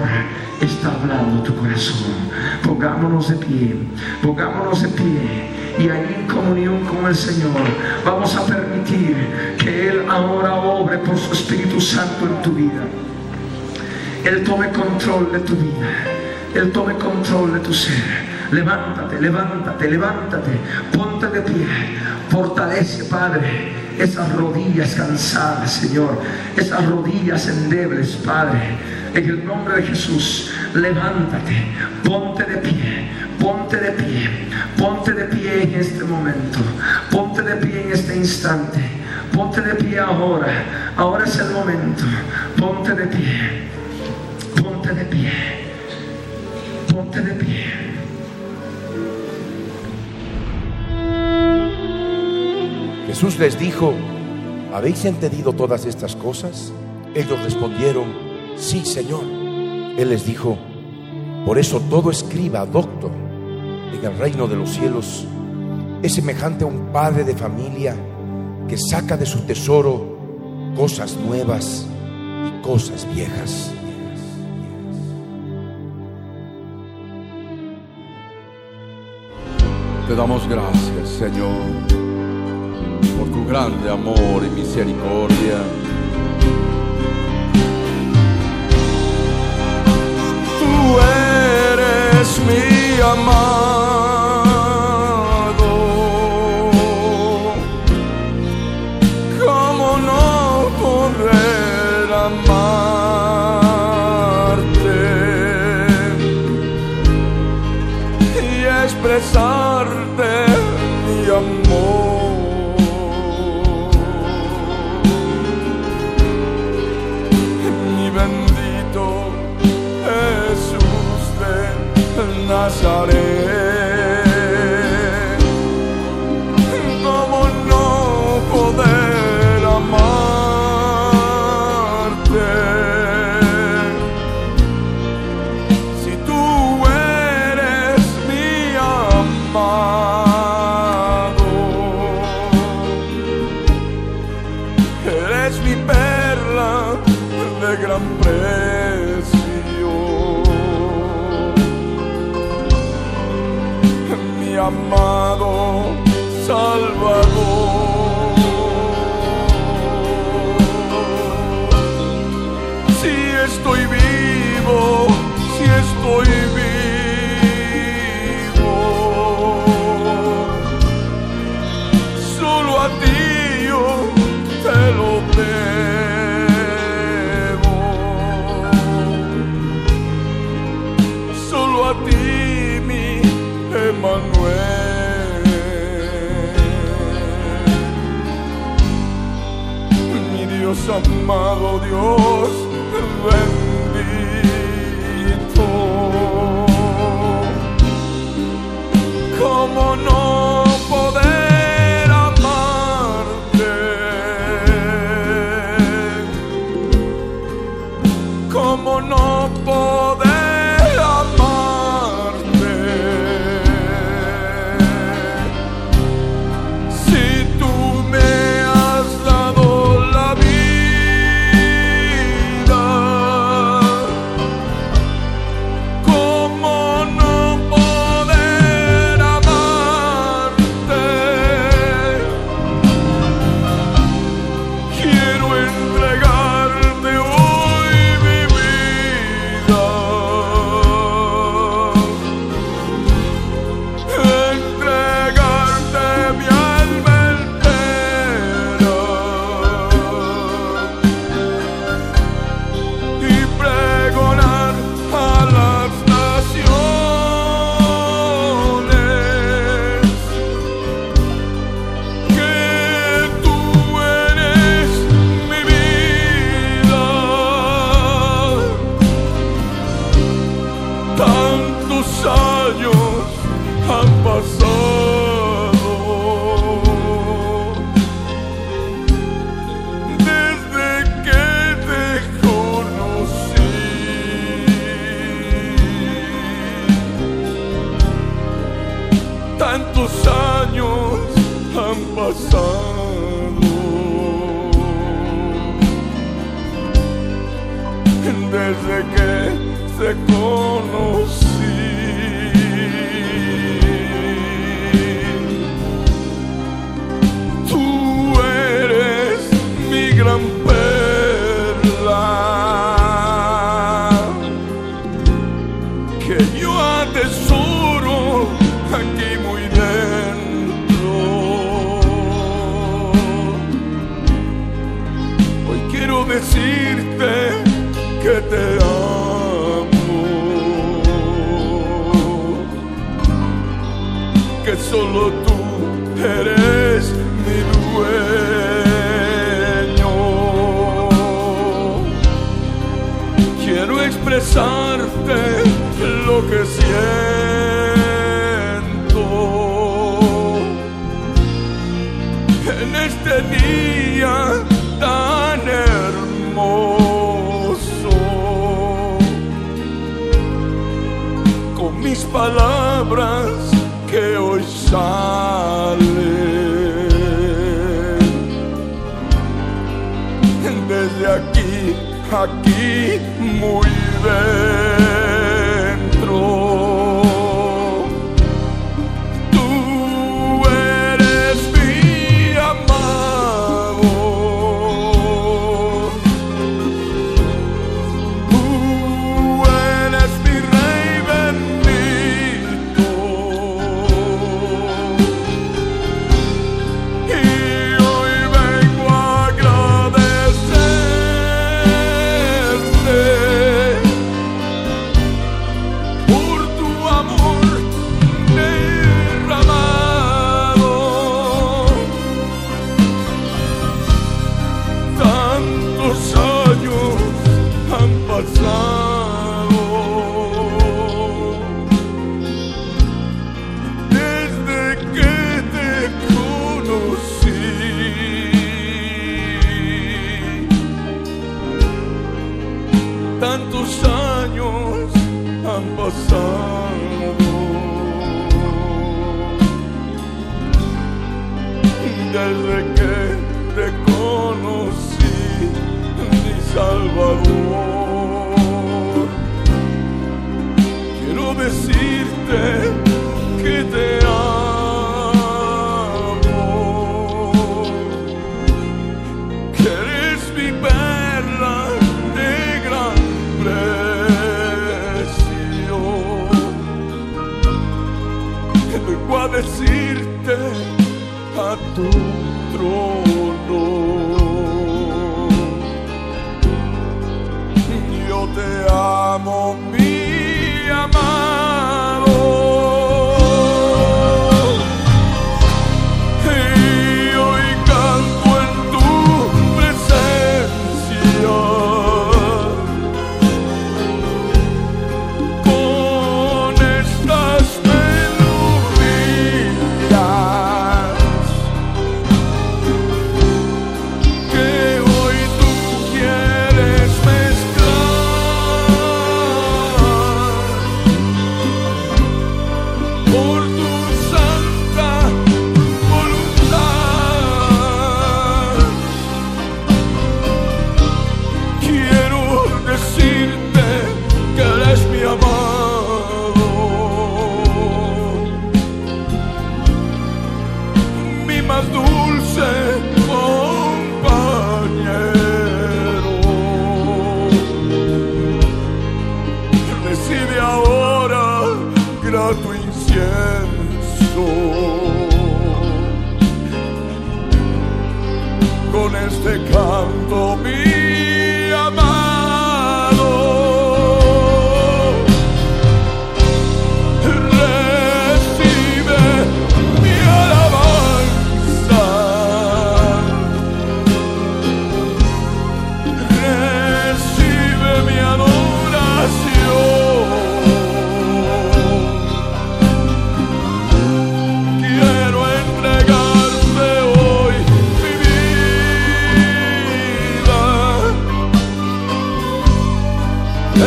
B: está hablando tu corazón. Pongámonos de pie, pongámonos de pie. Y ahí en comunión con el Señor vamos a permitir que Él ahora obre por su Espíritu Santo en tu vida. Él tome control de tu vida. Él tome control de tu ser. Levántate, levántate, levántate. Ponte de pie. Fortalece, Padre esas rodillas cansadas, Señor, esas rodillas endebles, Padre. En el nombre de Jesús, levántate, ponte de pie, ponte de pie, ponte de pie en este momento, ponte de pie en este instante, ponte de pie ahora, ahora es el momento, ponte de pie, ponte de pie, ponte de pie.
C: Jesús les dijo, ¿habéis entendido todas estas cosas? Ellos respondieron, sí, Señor. Él les dijo, por eso todo escriba, doctor, en el reino de los cielos es semejante a un padre de familia que saca de su tesoro cosas nuevas y cosas viejas.
D: Te damos gracias, Señor por tu grande amor y misericordia.
E: me amar.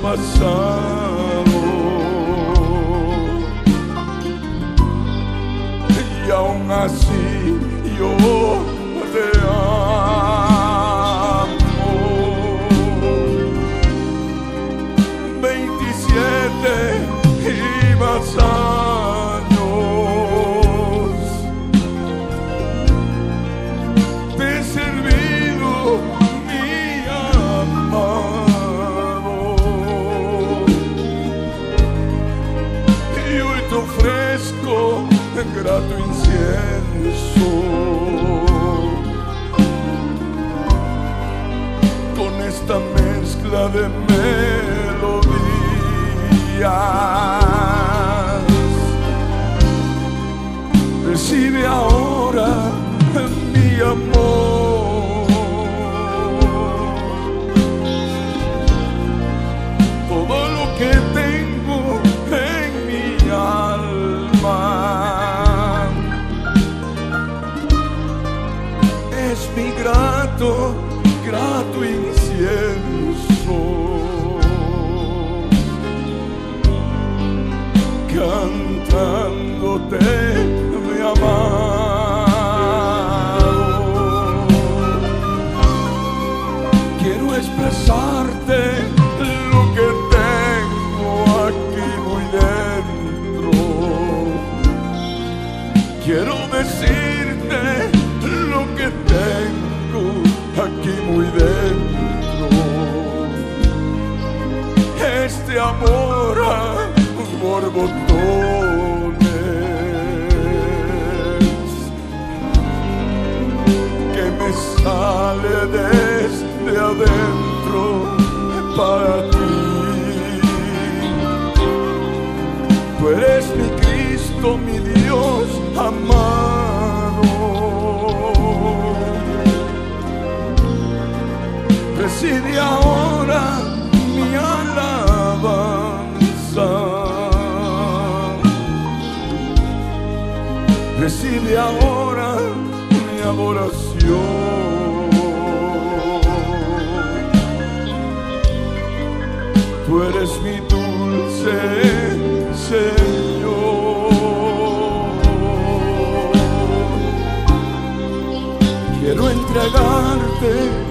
E: passamos. E ao nascer vida de melodías. Recibe ahora. por botones que me sale desde adentro para ti. Tú eres mi Cristo, mi Dios amado. Reside ahora recibe ahora mi adoración. Tú eres mi dulce Señor. Quiero entregarte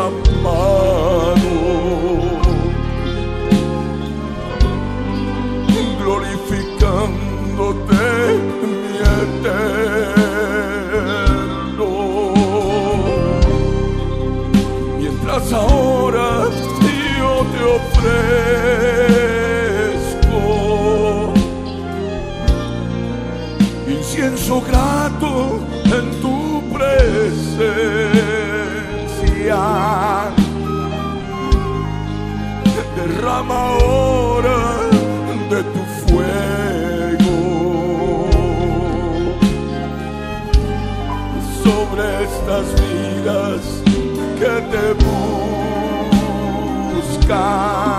E: some more. buscar.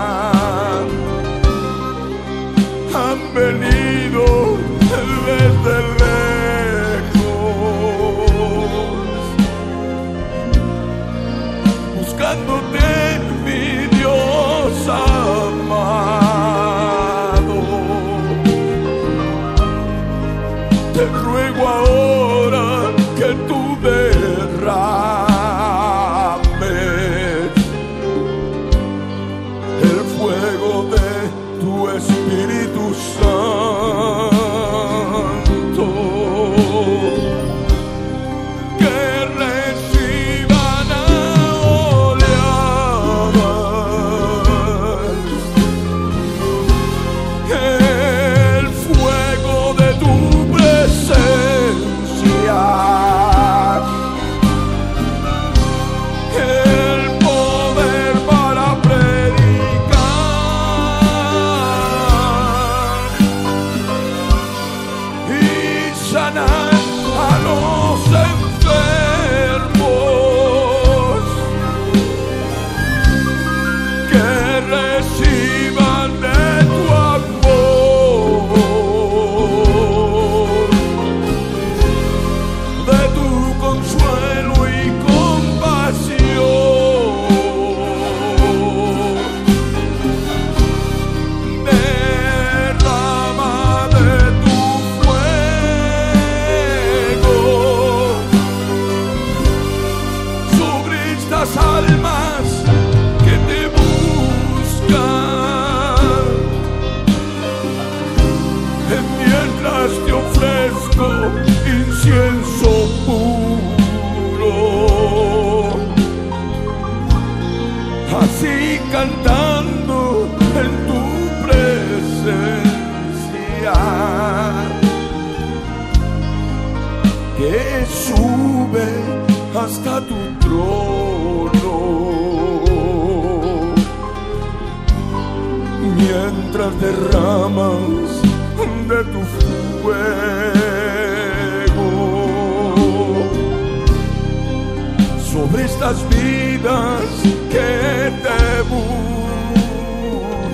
E: vidas que te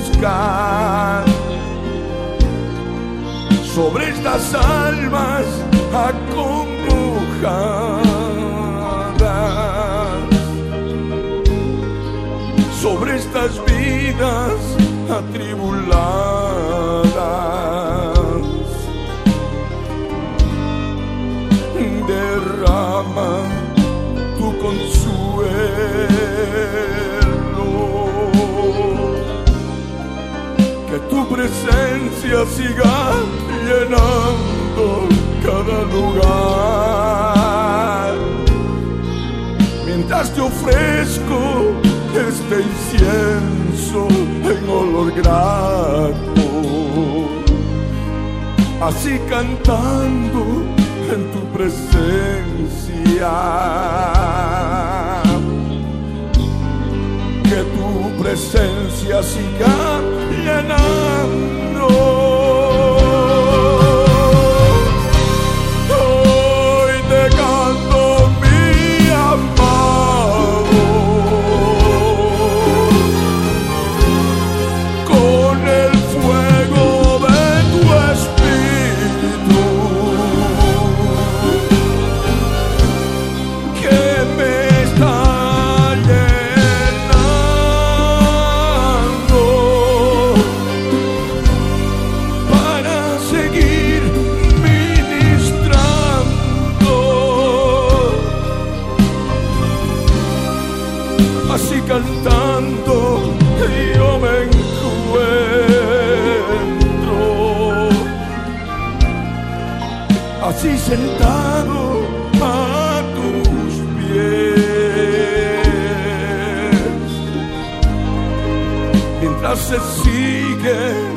E: buscan. Sobre estas almas acongojadas, sobre estas vidas atribuladas. Que tu presencia siga llenando cada lugar. Mientras te ofrezco este incienso en olor grato. Así cantando en tu presencia. adolescencia siga llenando. yeah.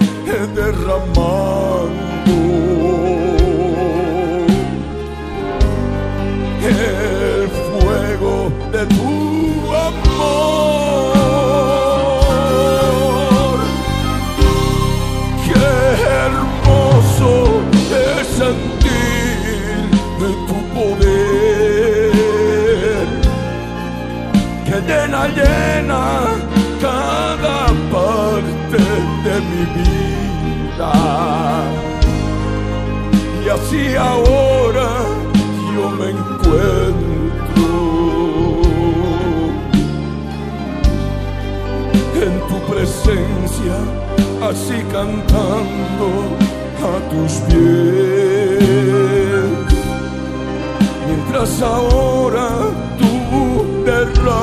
E: así cantando a tus pies. Mientras ahora tú derramas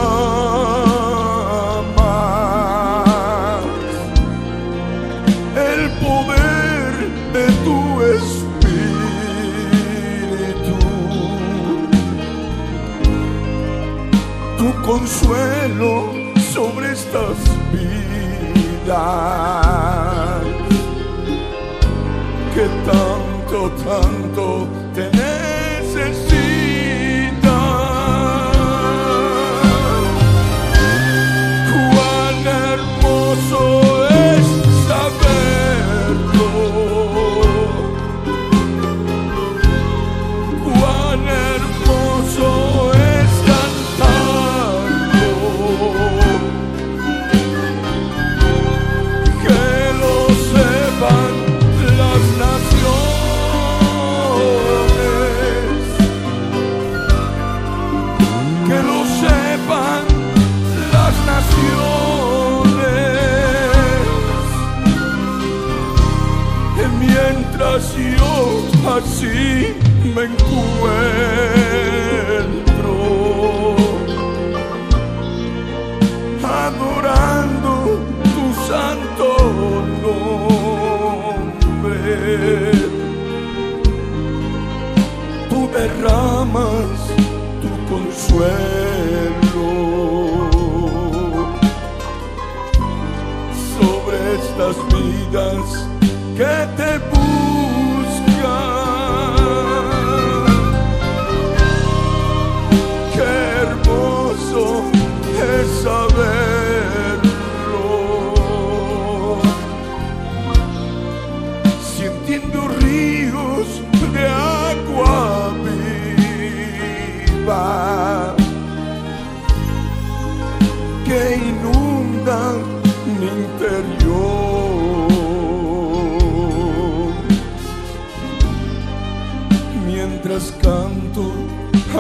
E: el poder de tu espíritu, tu consuelo sobre estas vidas que tanto, tanto te necesitan.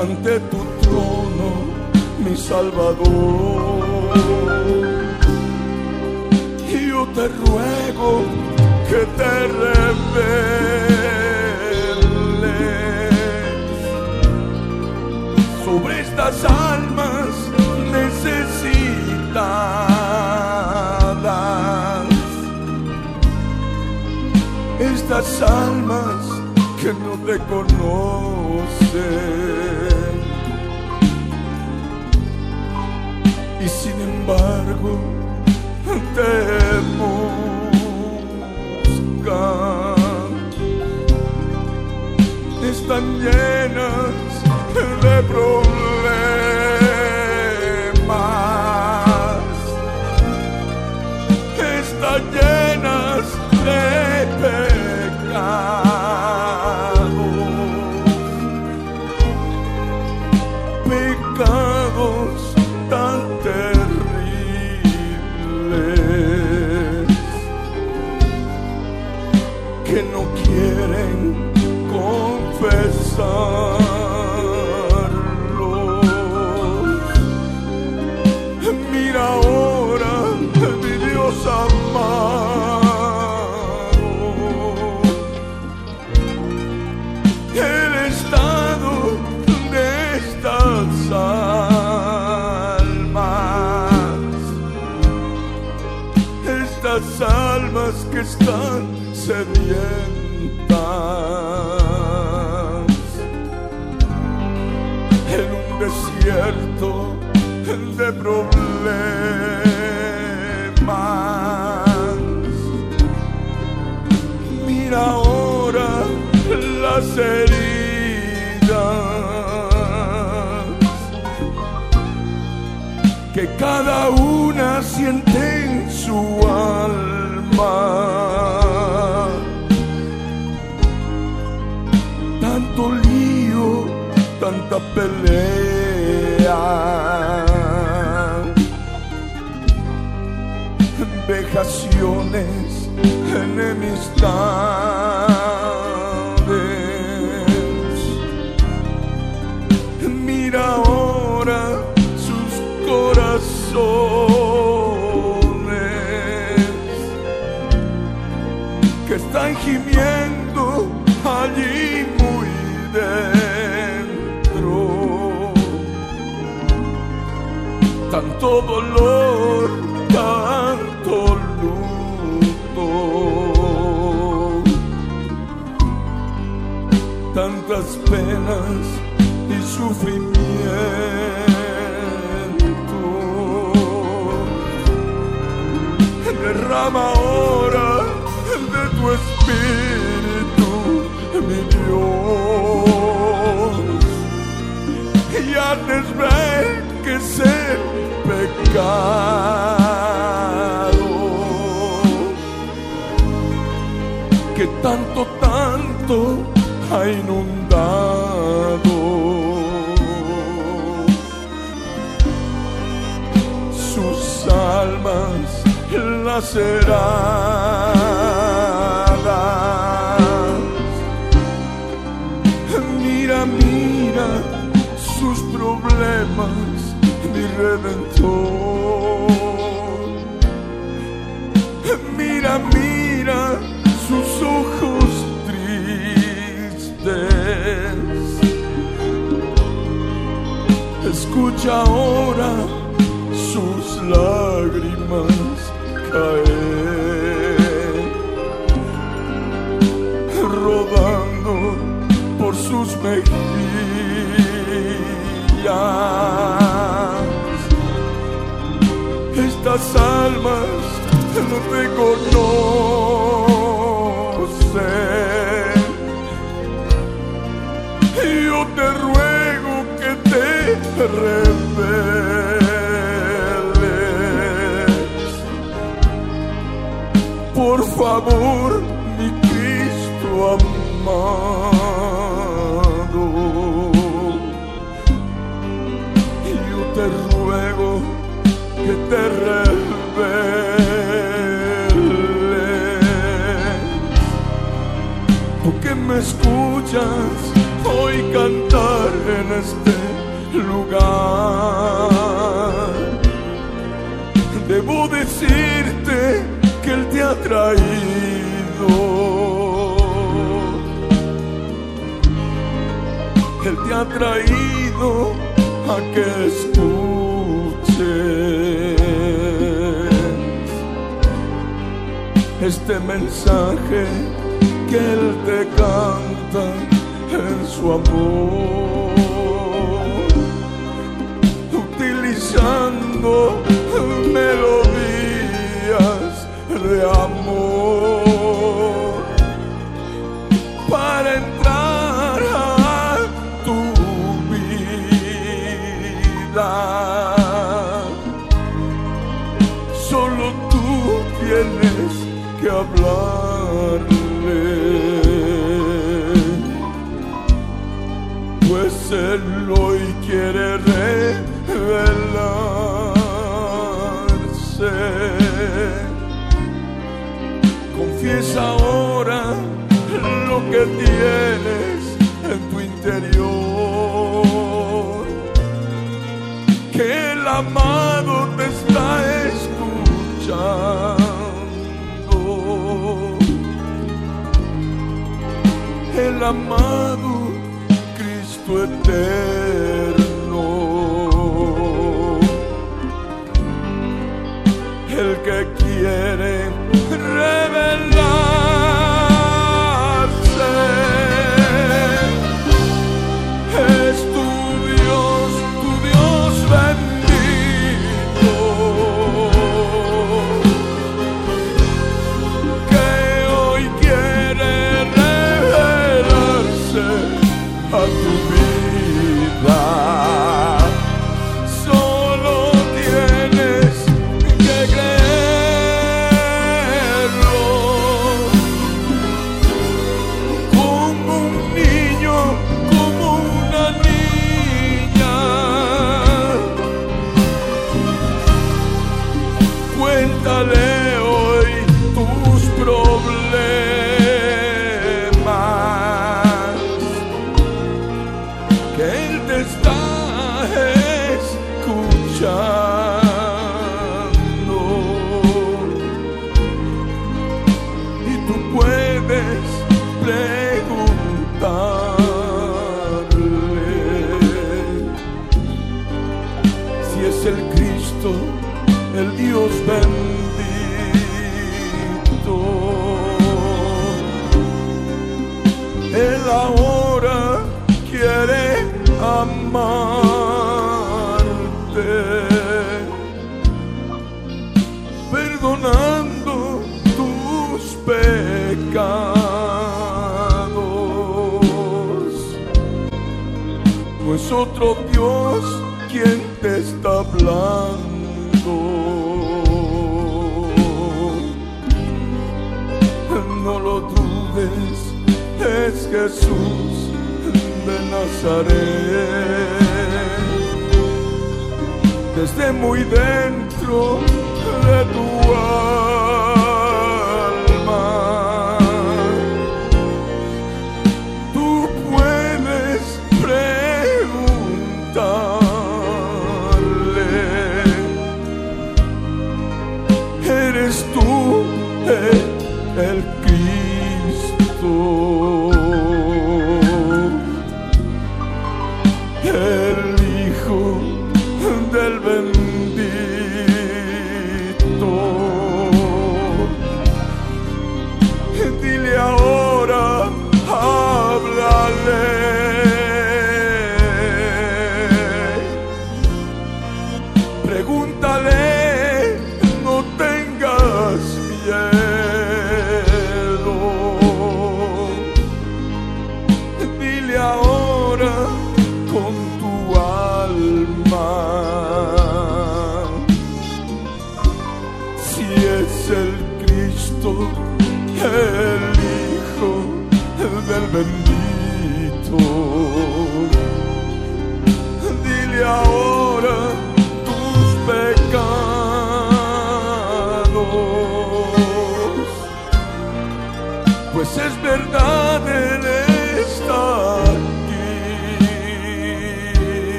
E: Ante tu trono, mi Salvador. Y yo te ruego que te reveles sobre estas almas necesitadas. Estas almas que no te conocen. Y sin embargo te buscan. Están llenas de problemas. Están sedientas en un desierto de problemas. Mira ahora las heridas que cada una siente tanta pelea, vejaciones, enemistades. Mira ahora sus corazones que están gimiendo tanto dolor, tanto luto, tantas penas y sufrimiento. Derrama ahora de tu espíritu, mi Dios, y hazles ver que sé pecado. Que tanto, tanto ha inundado. Sus almas laceradas. Mira, mira sus problemas, mi Mira, mira sus ojos tristes. Escucha ahora sus lágrimas caer, Estas almas no te conocen. Yo te ruego que te reveles. Por favor, escuchas hoy cantar en este lugar. Debo decirte que Él te ha traído. Él te ha traído a que escuches este mensaje que Él te canta en su amor, utilizando melodías de amor para entrar a tu vida. Solo tú tienes que hablarle, Él hoy quiere revelarse. Confiesa ahora lo que tienes en tu interior. Que el amado te está escuchando. El amado Cristo eterno. El que quiere revelarse. El No lo dudes, es Jesús de Nazaret. Desde muy dentro de tu alma,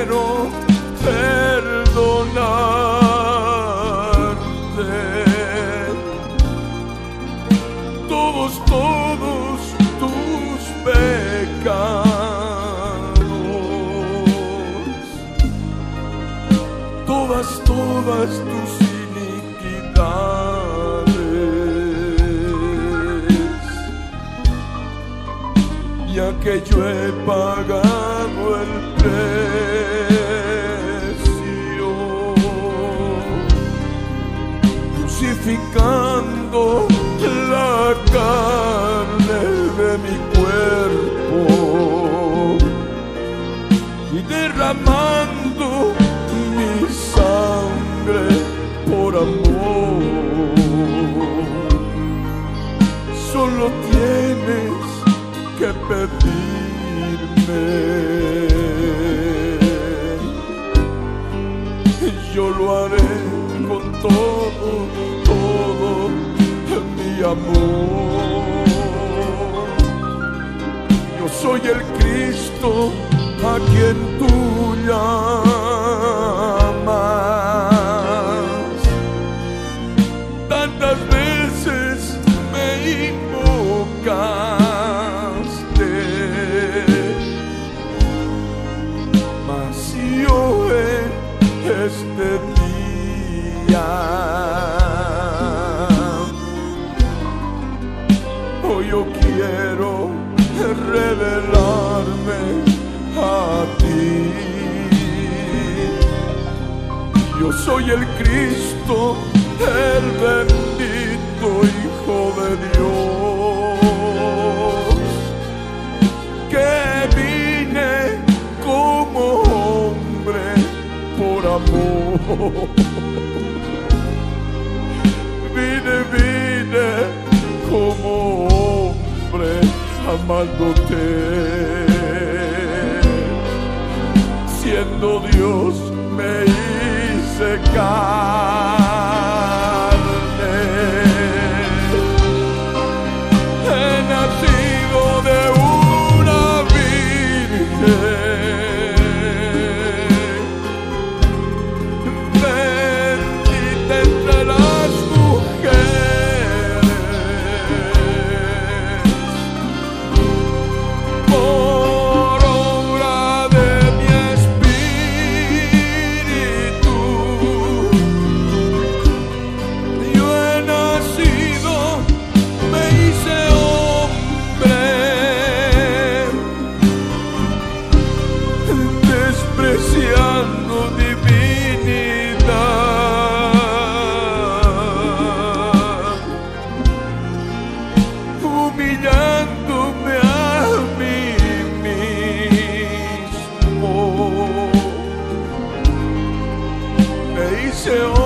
E: quiero perdonarte. Todos, todos tus pecados, todas, todas tus iniquidades, ya que yo he pagado el precio la carne de mi cuerpo y derramando amor. Yo soy el Cristo a quien tú llamas. Cristo, el bendito Hijo de Dios, que vine como hombre por amor. Vine, vine como hombre amándote. Si siendo Dios secar. Me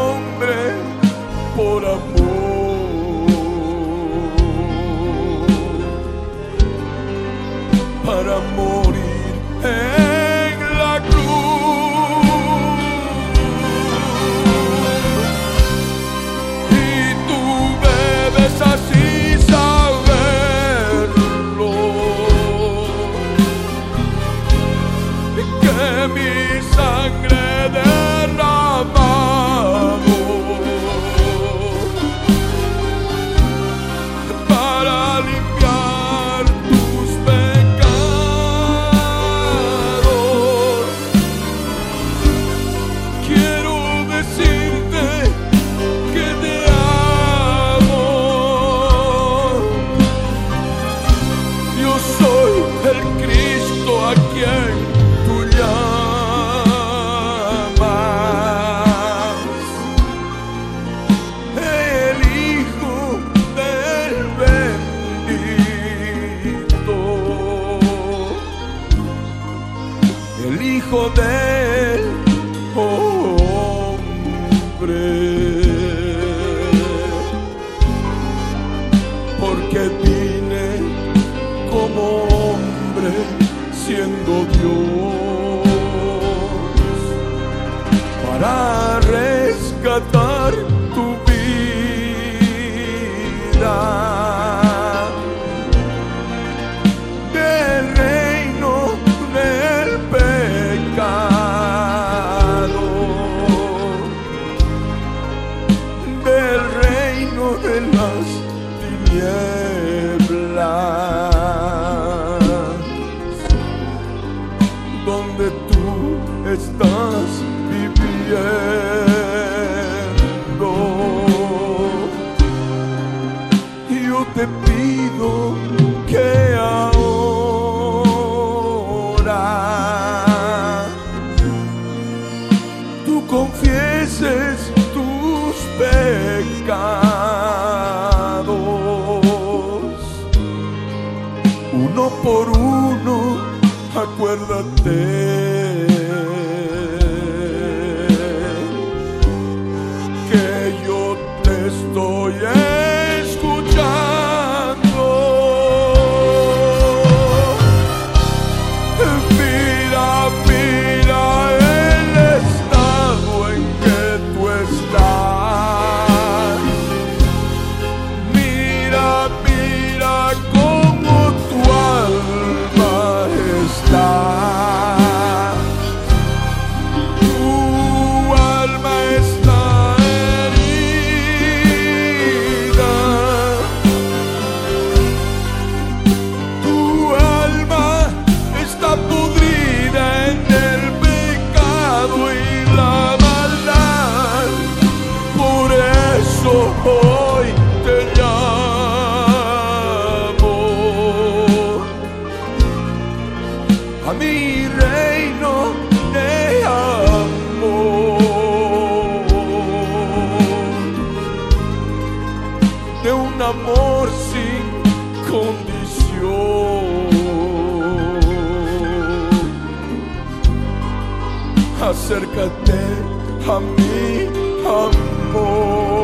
E: a mi amor.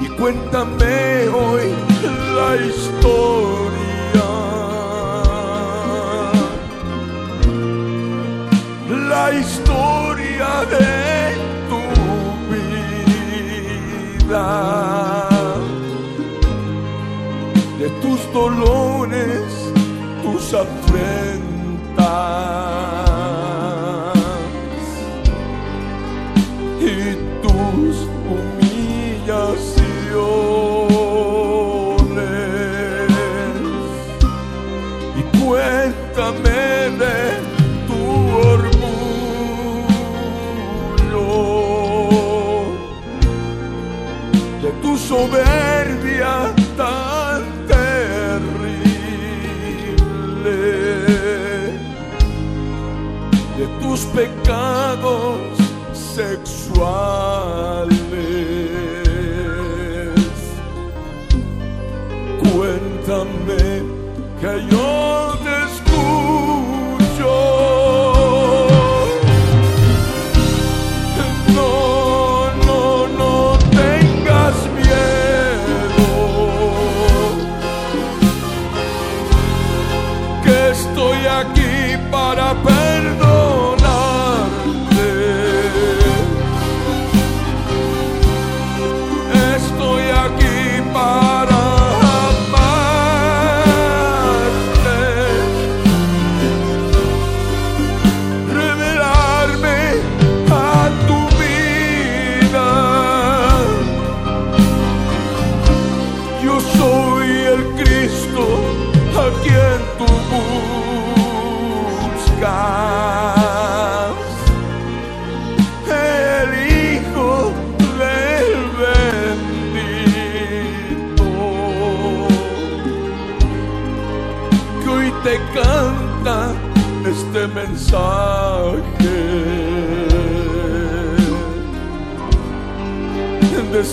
E: Y cuéntame hoy la historia. La historia de tu vida de tus dolores, tus afrentas.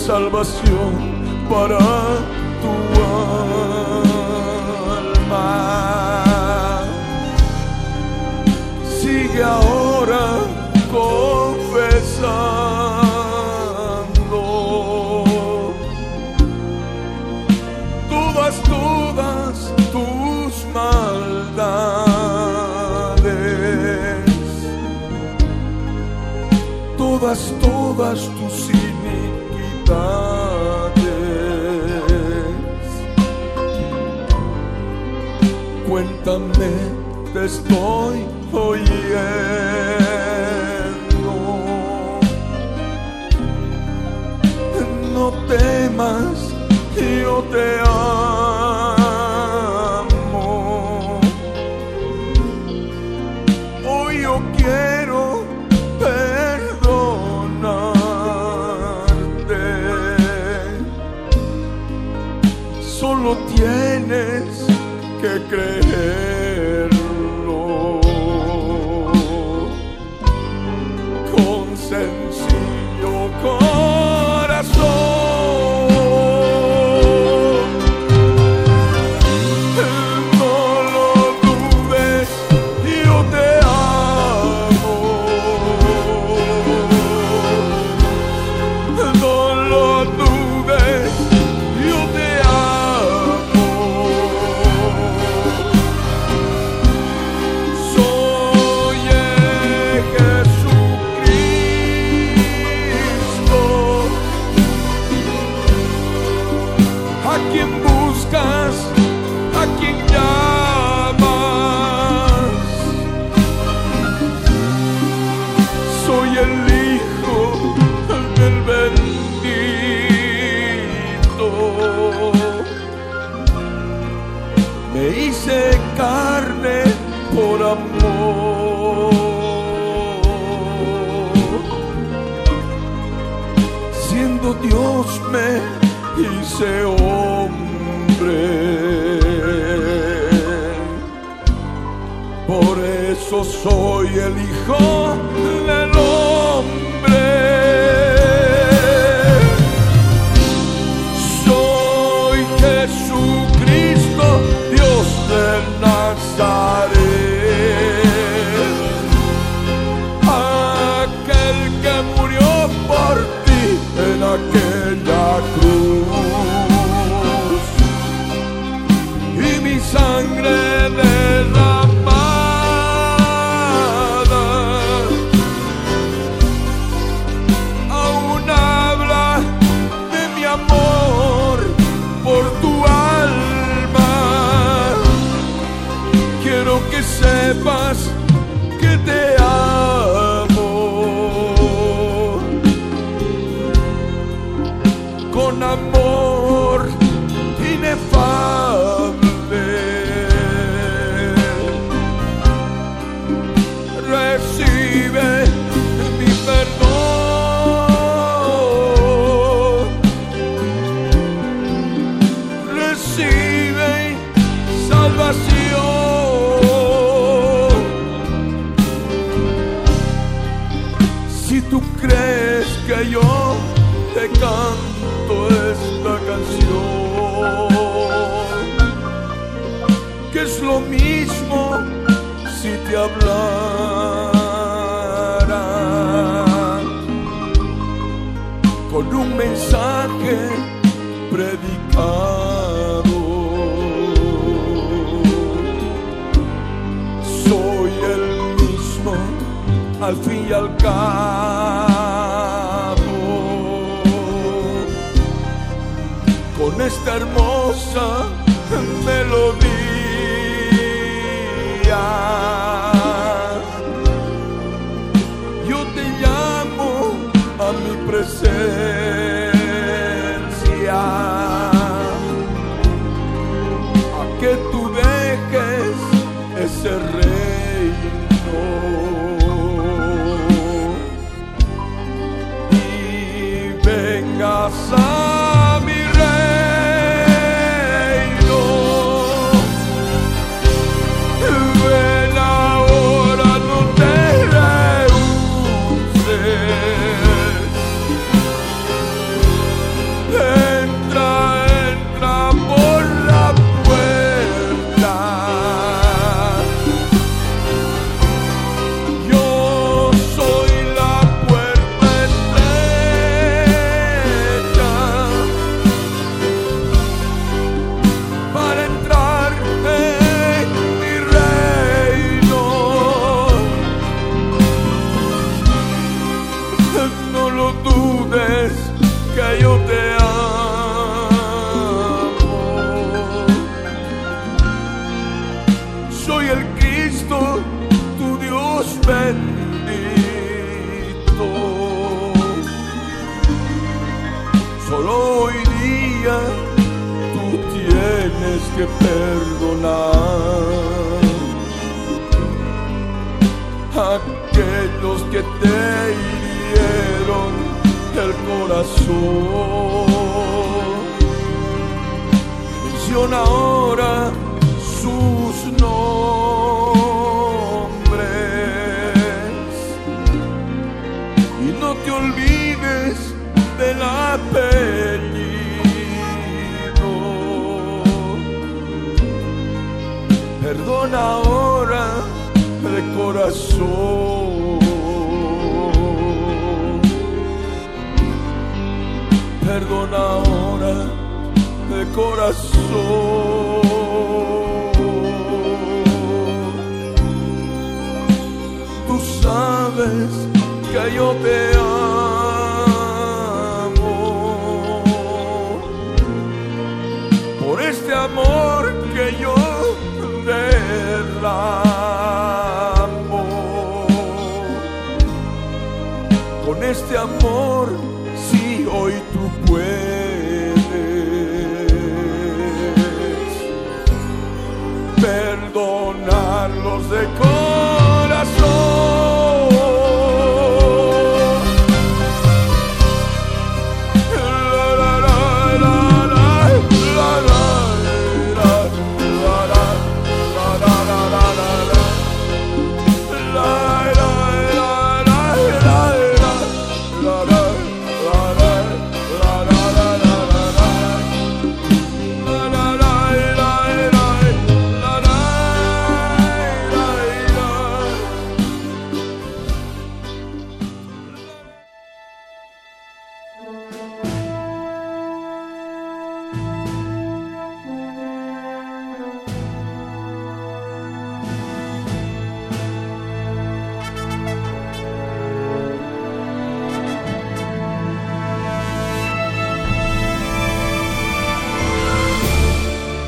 E: salvación para tu alma. Sigue ahora confesando todas, todas tus maldades, todas, todas tus perfectamente estoy oyendo. No temas, yo te amo. ese hombre. Por eso soy el hijo Si tú crees que yo te canto esta canción, que es lo mismo si te hablara con un mensaje predicado. Al cabo. Con esta hermosa melodía. Yo te llamo a mi presencia. Corazón. Menciona ahora sus nombres y no te olvides del apellido. Perdona ahora de corazón. Perdona ahora de corazón. Tú sabes que yo te amo por este amor que yo derramo. Con este amor,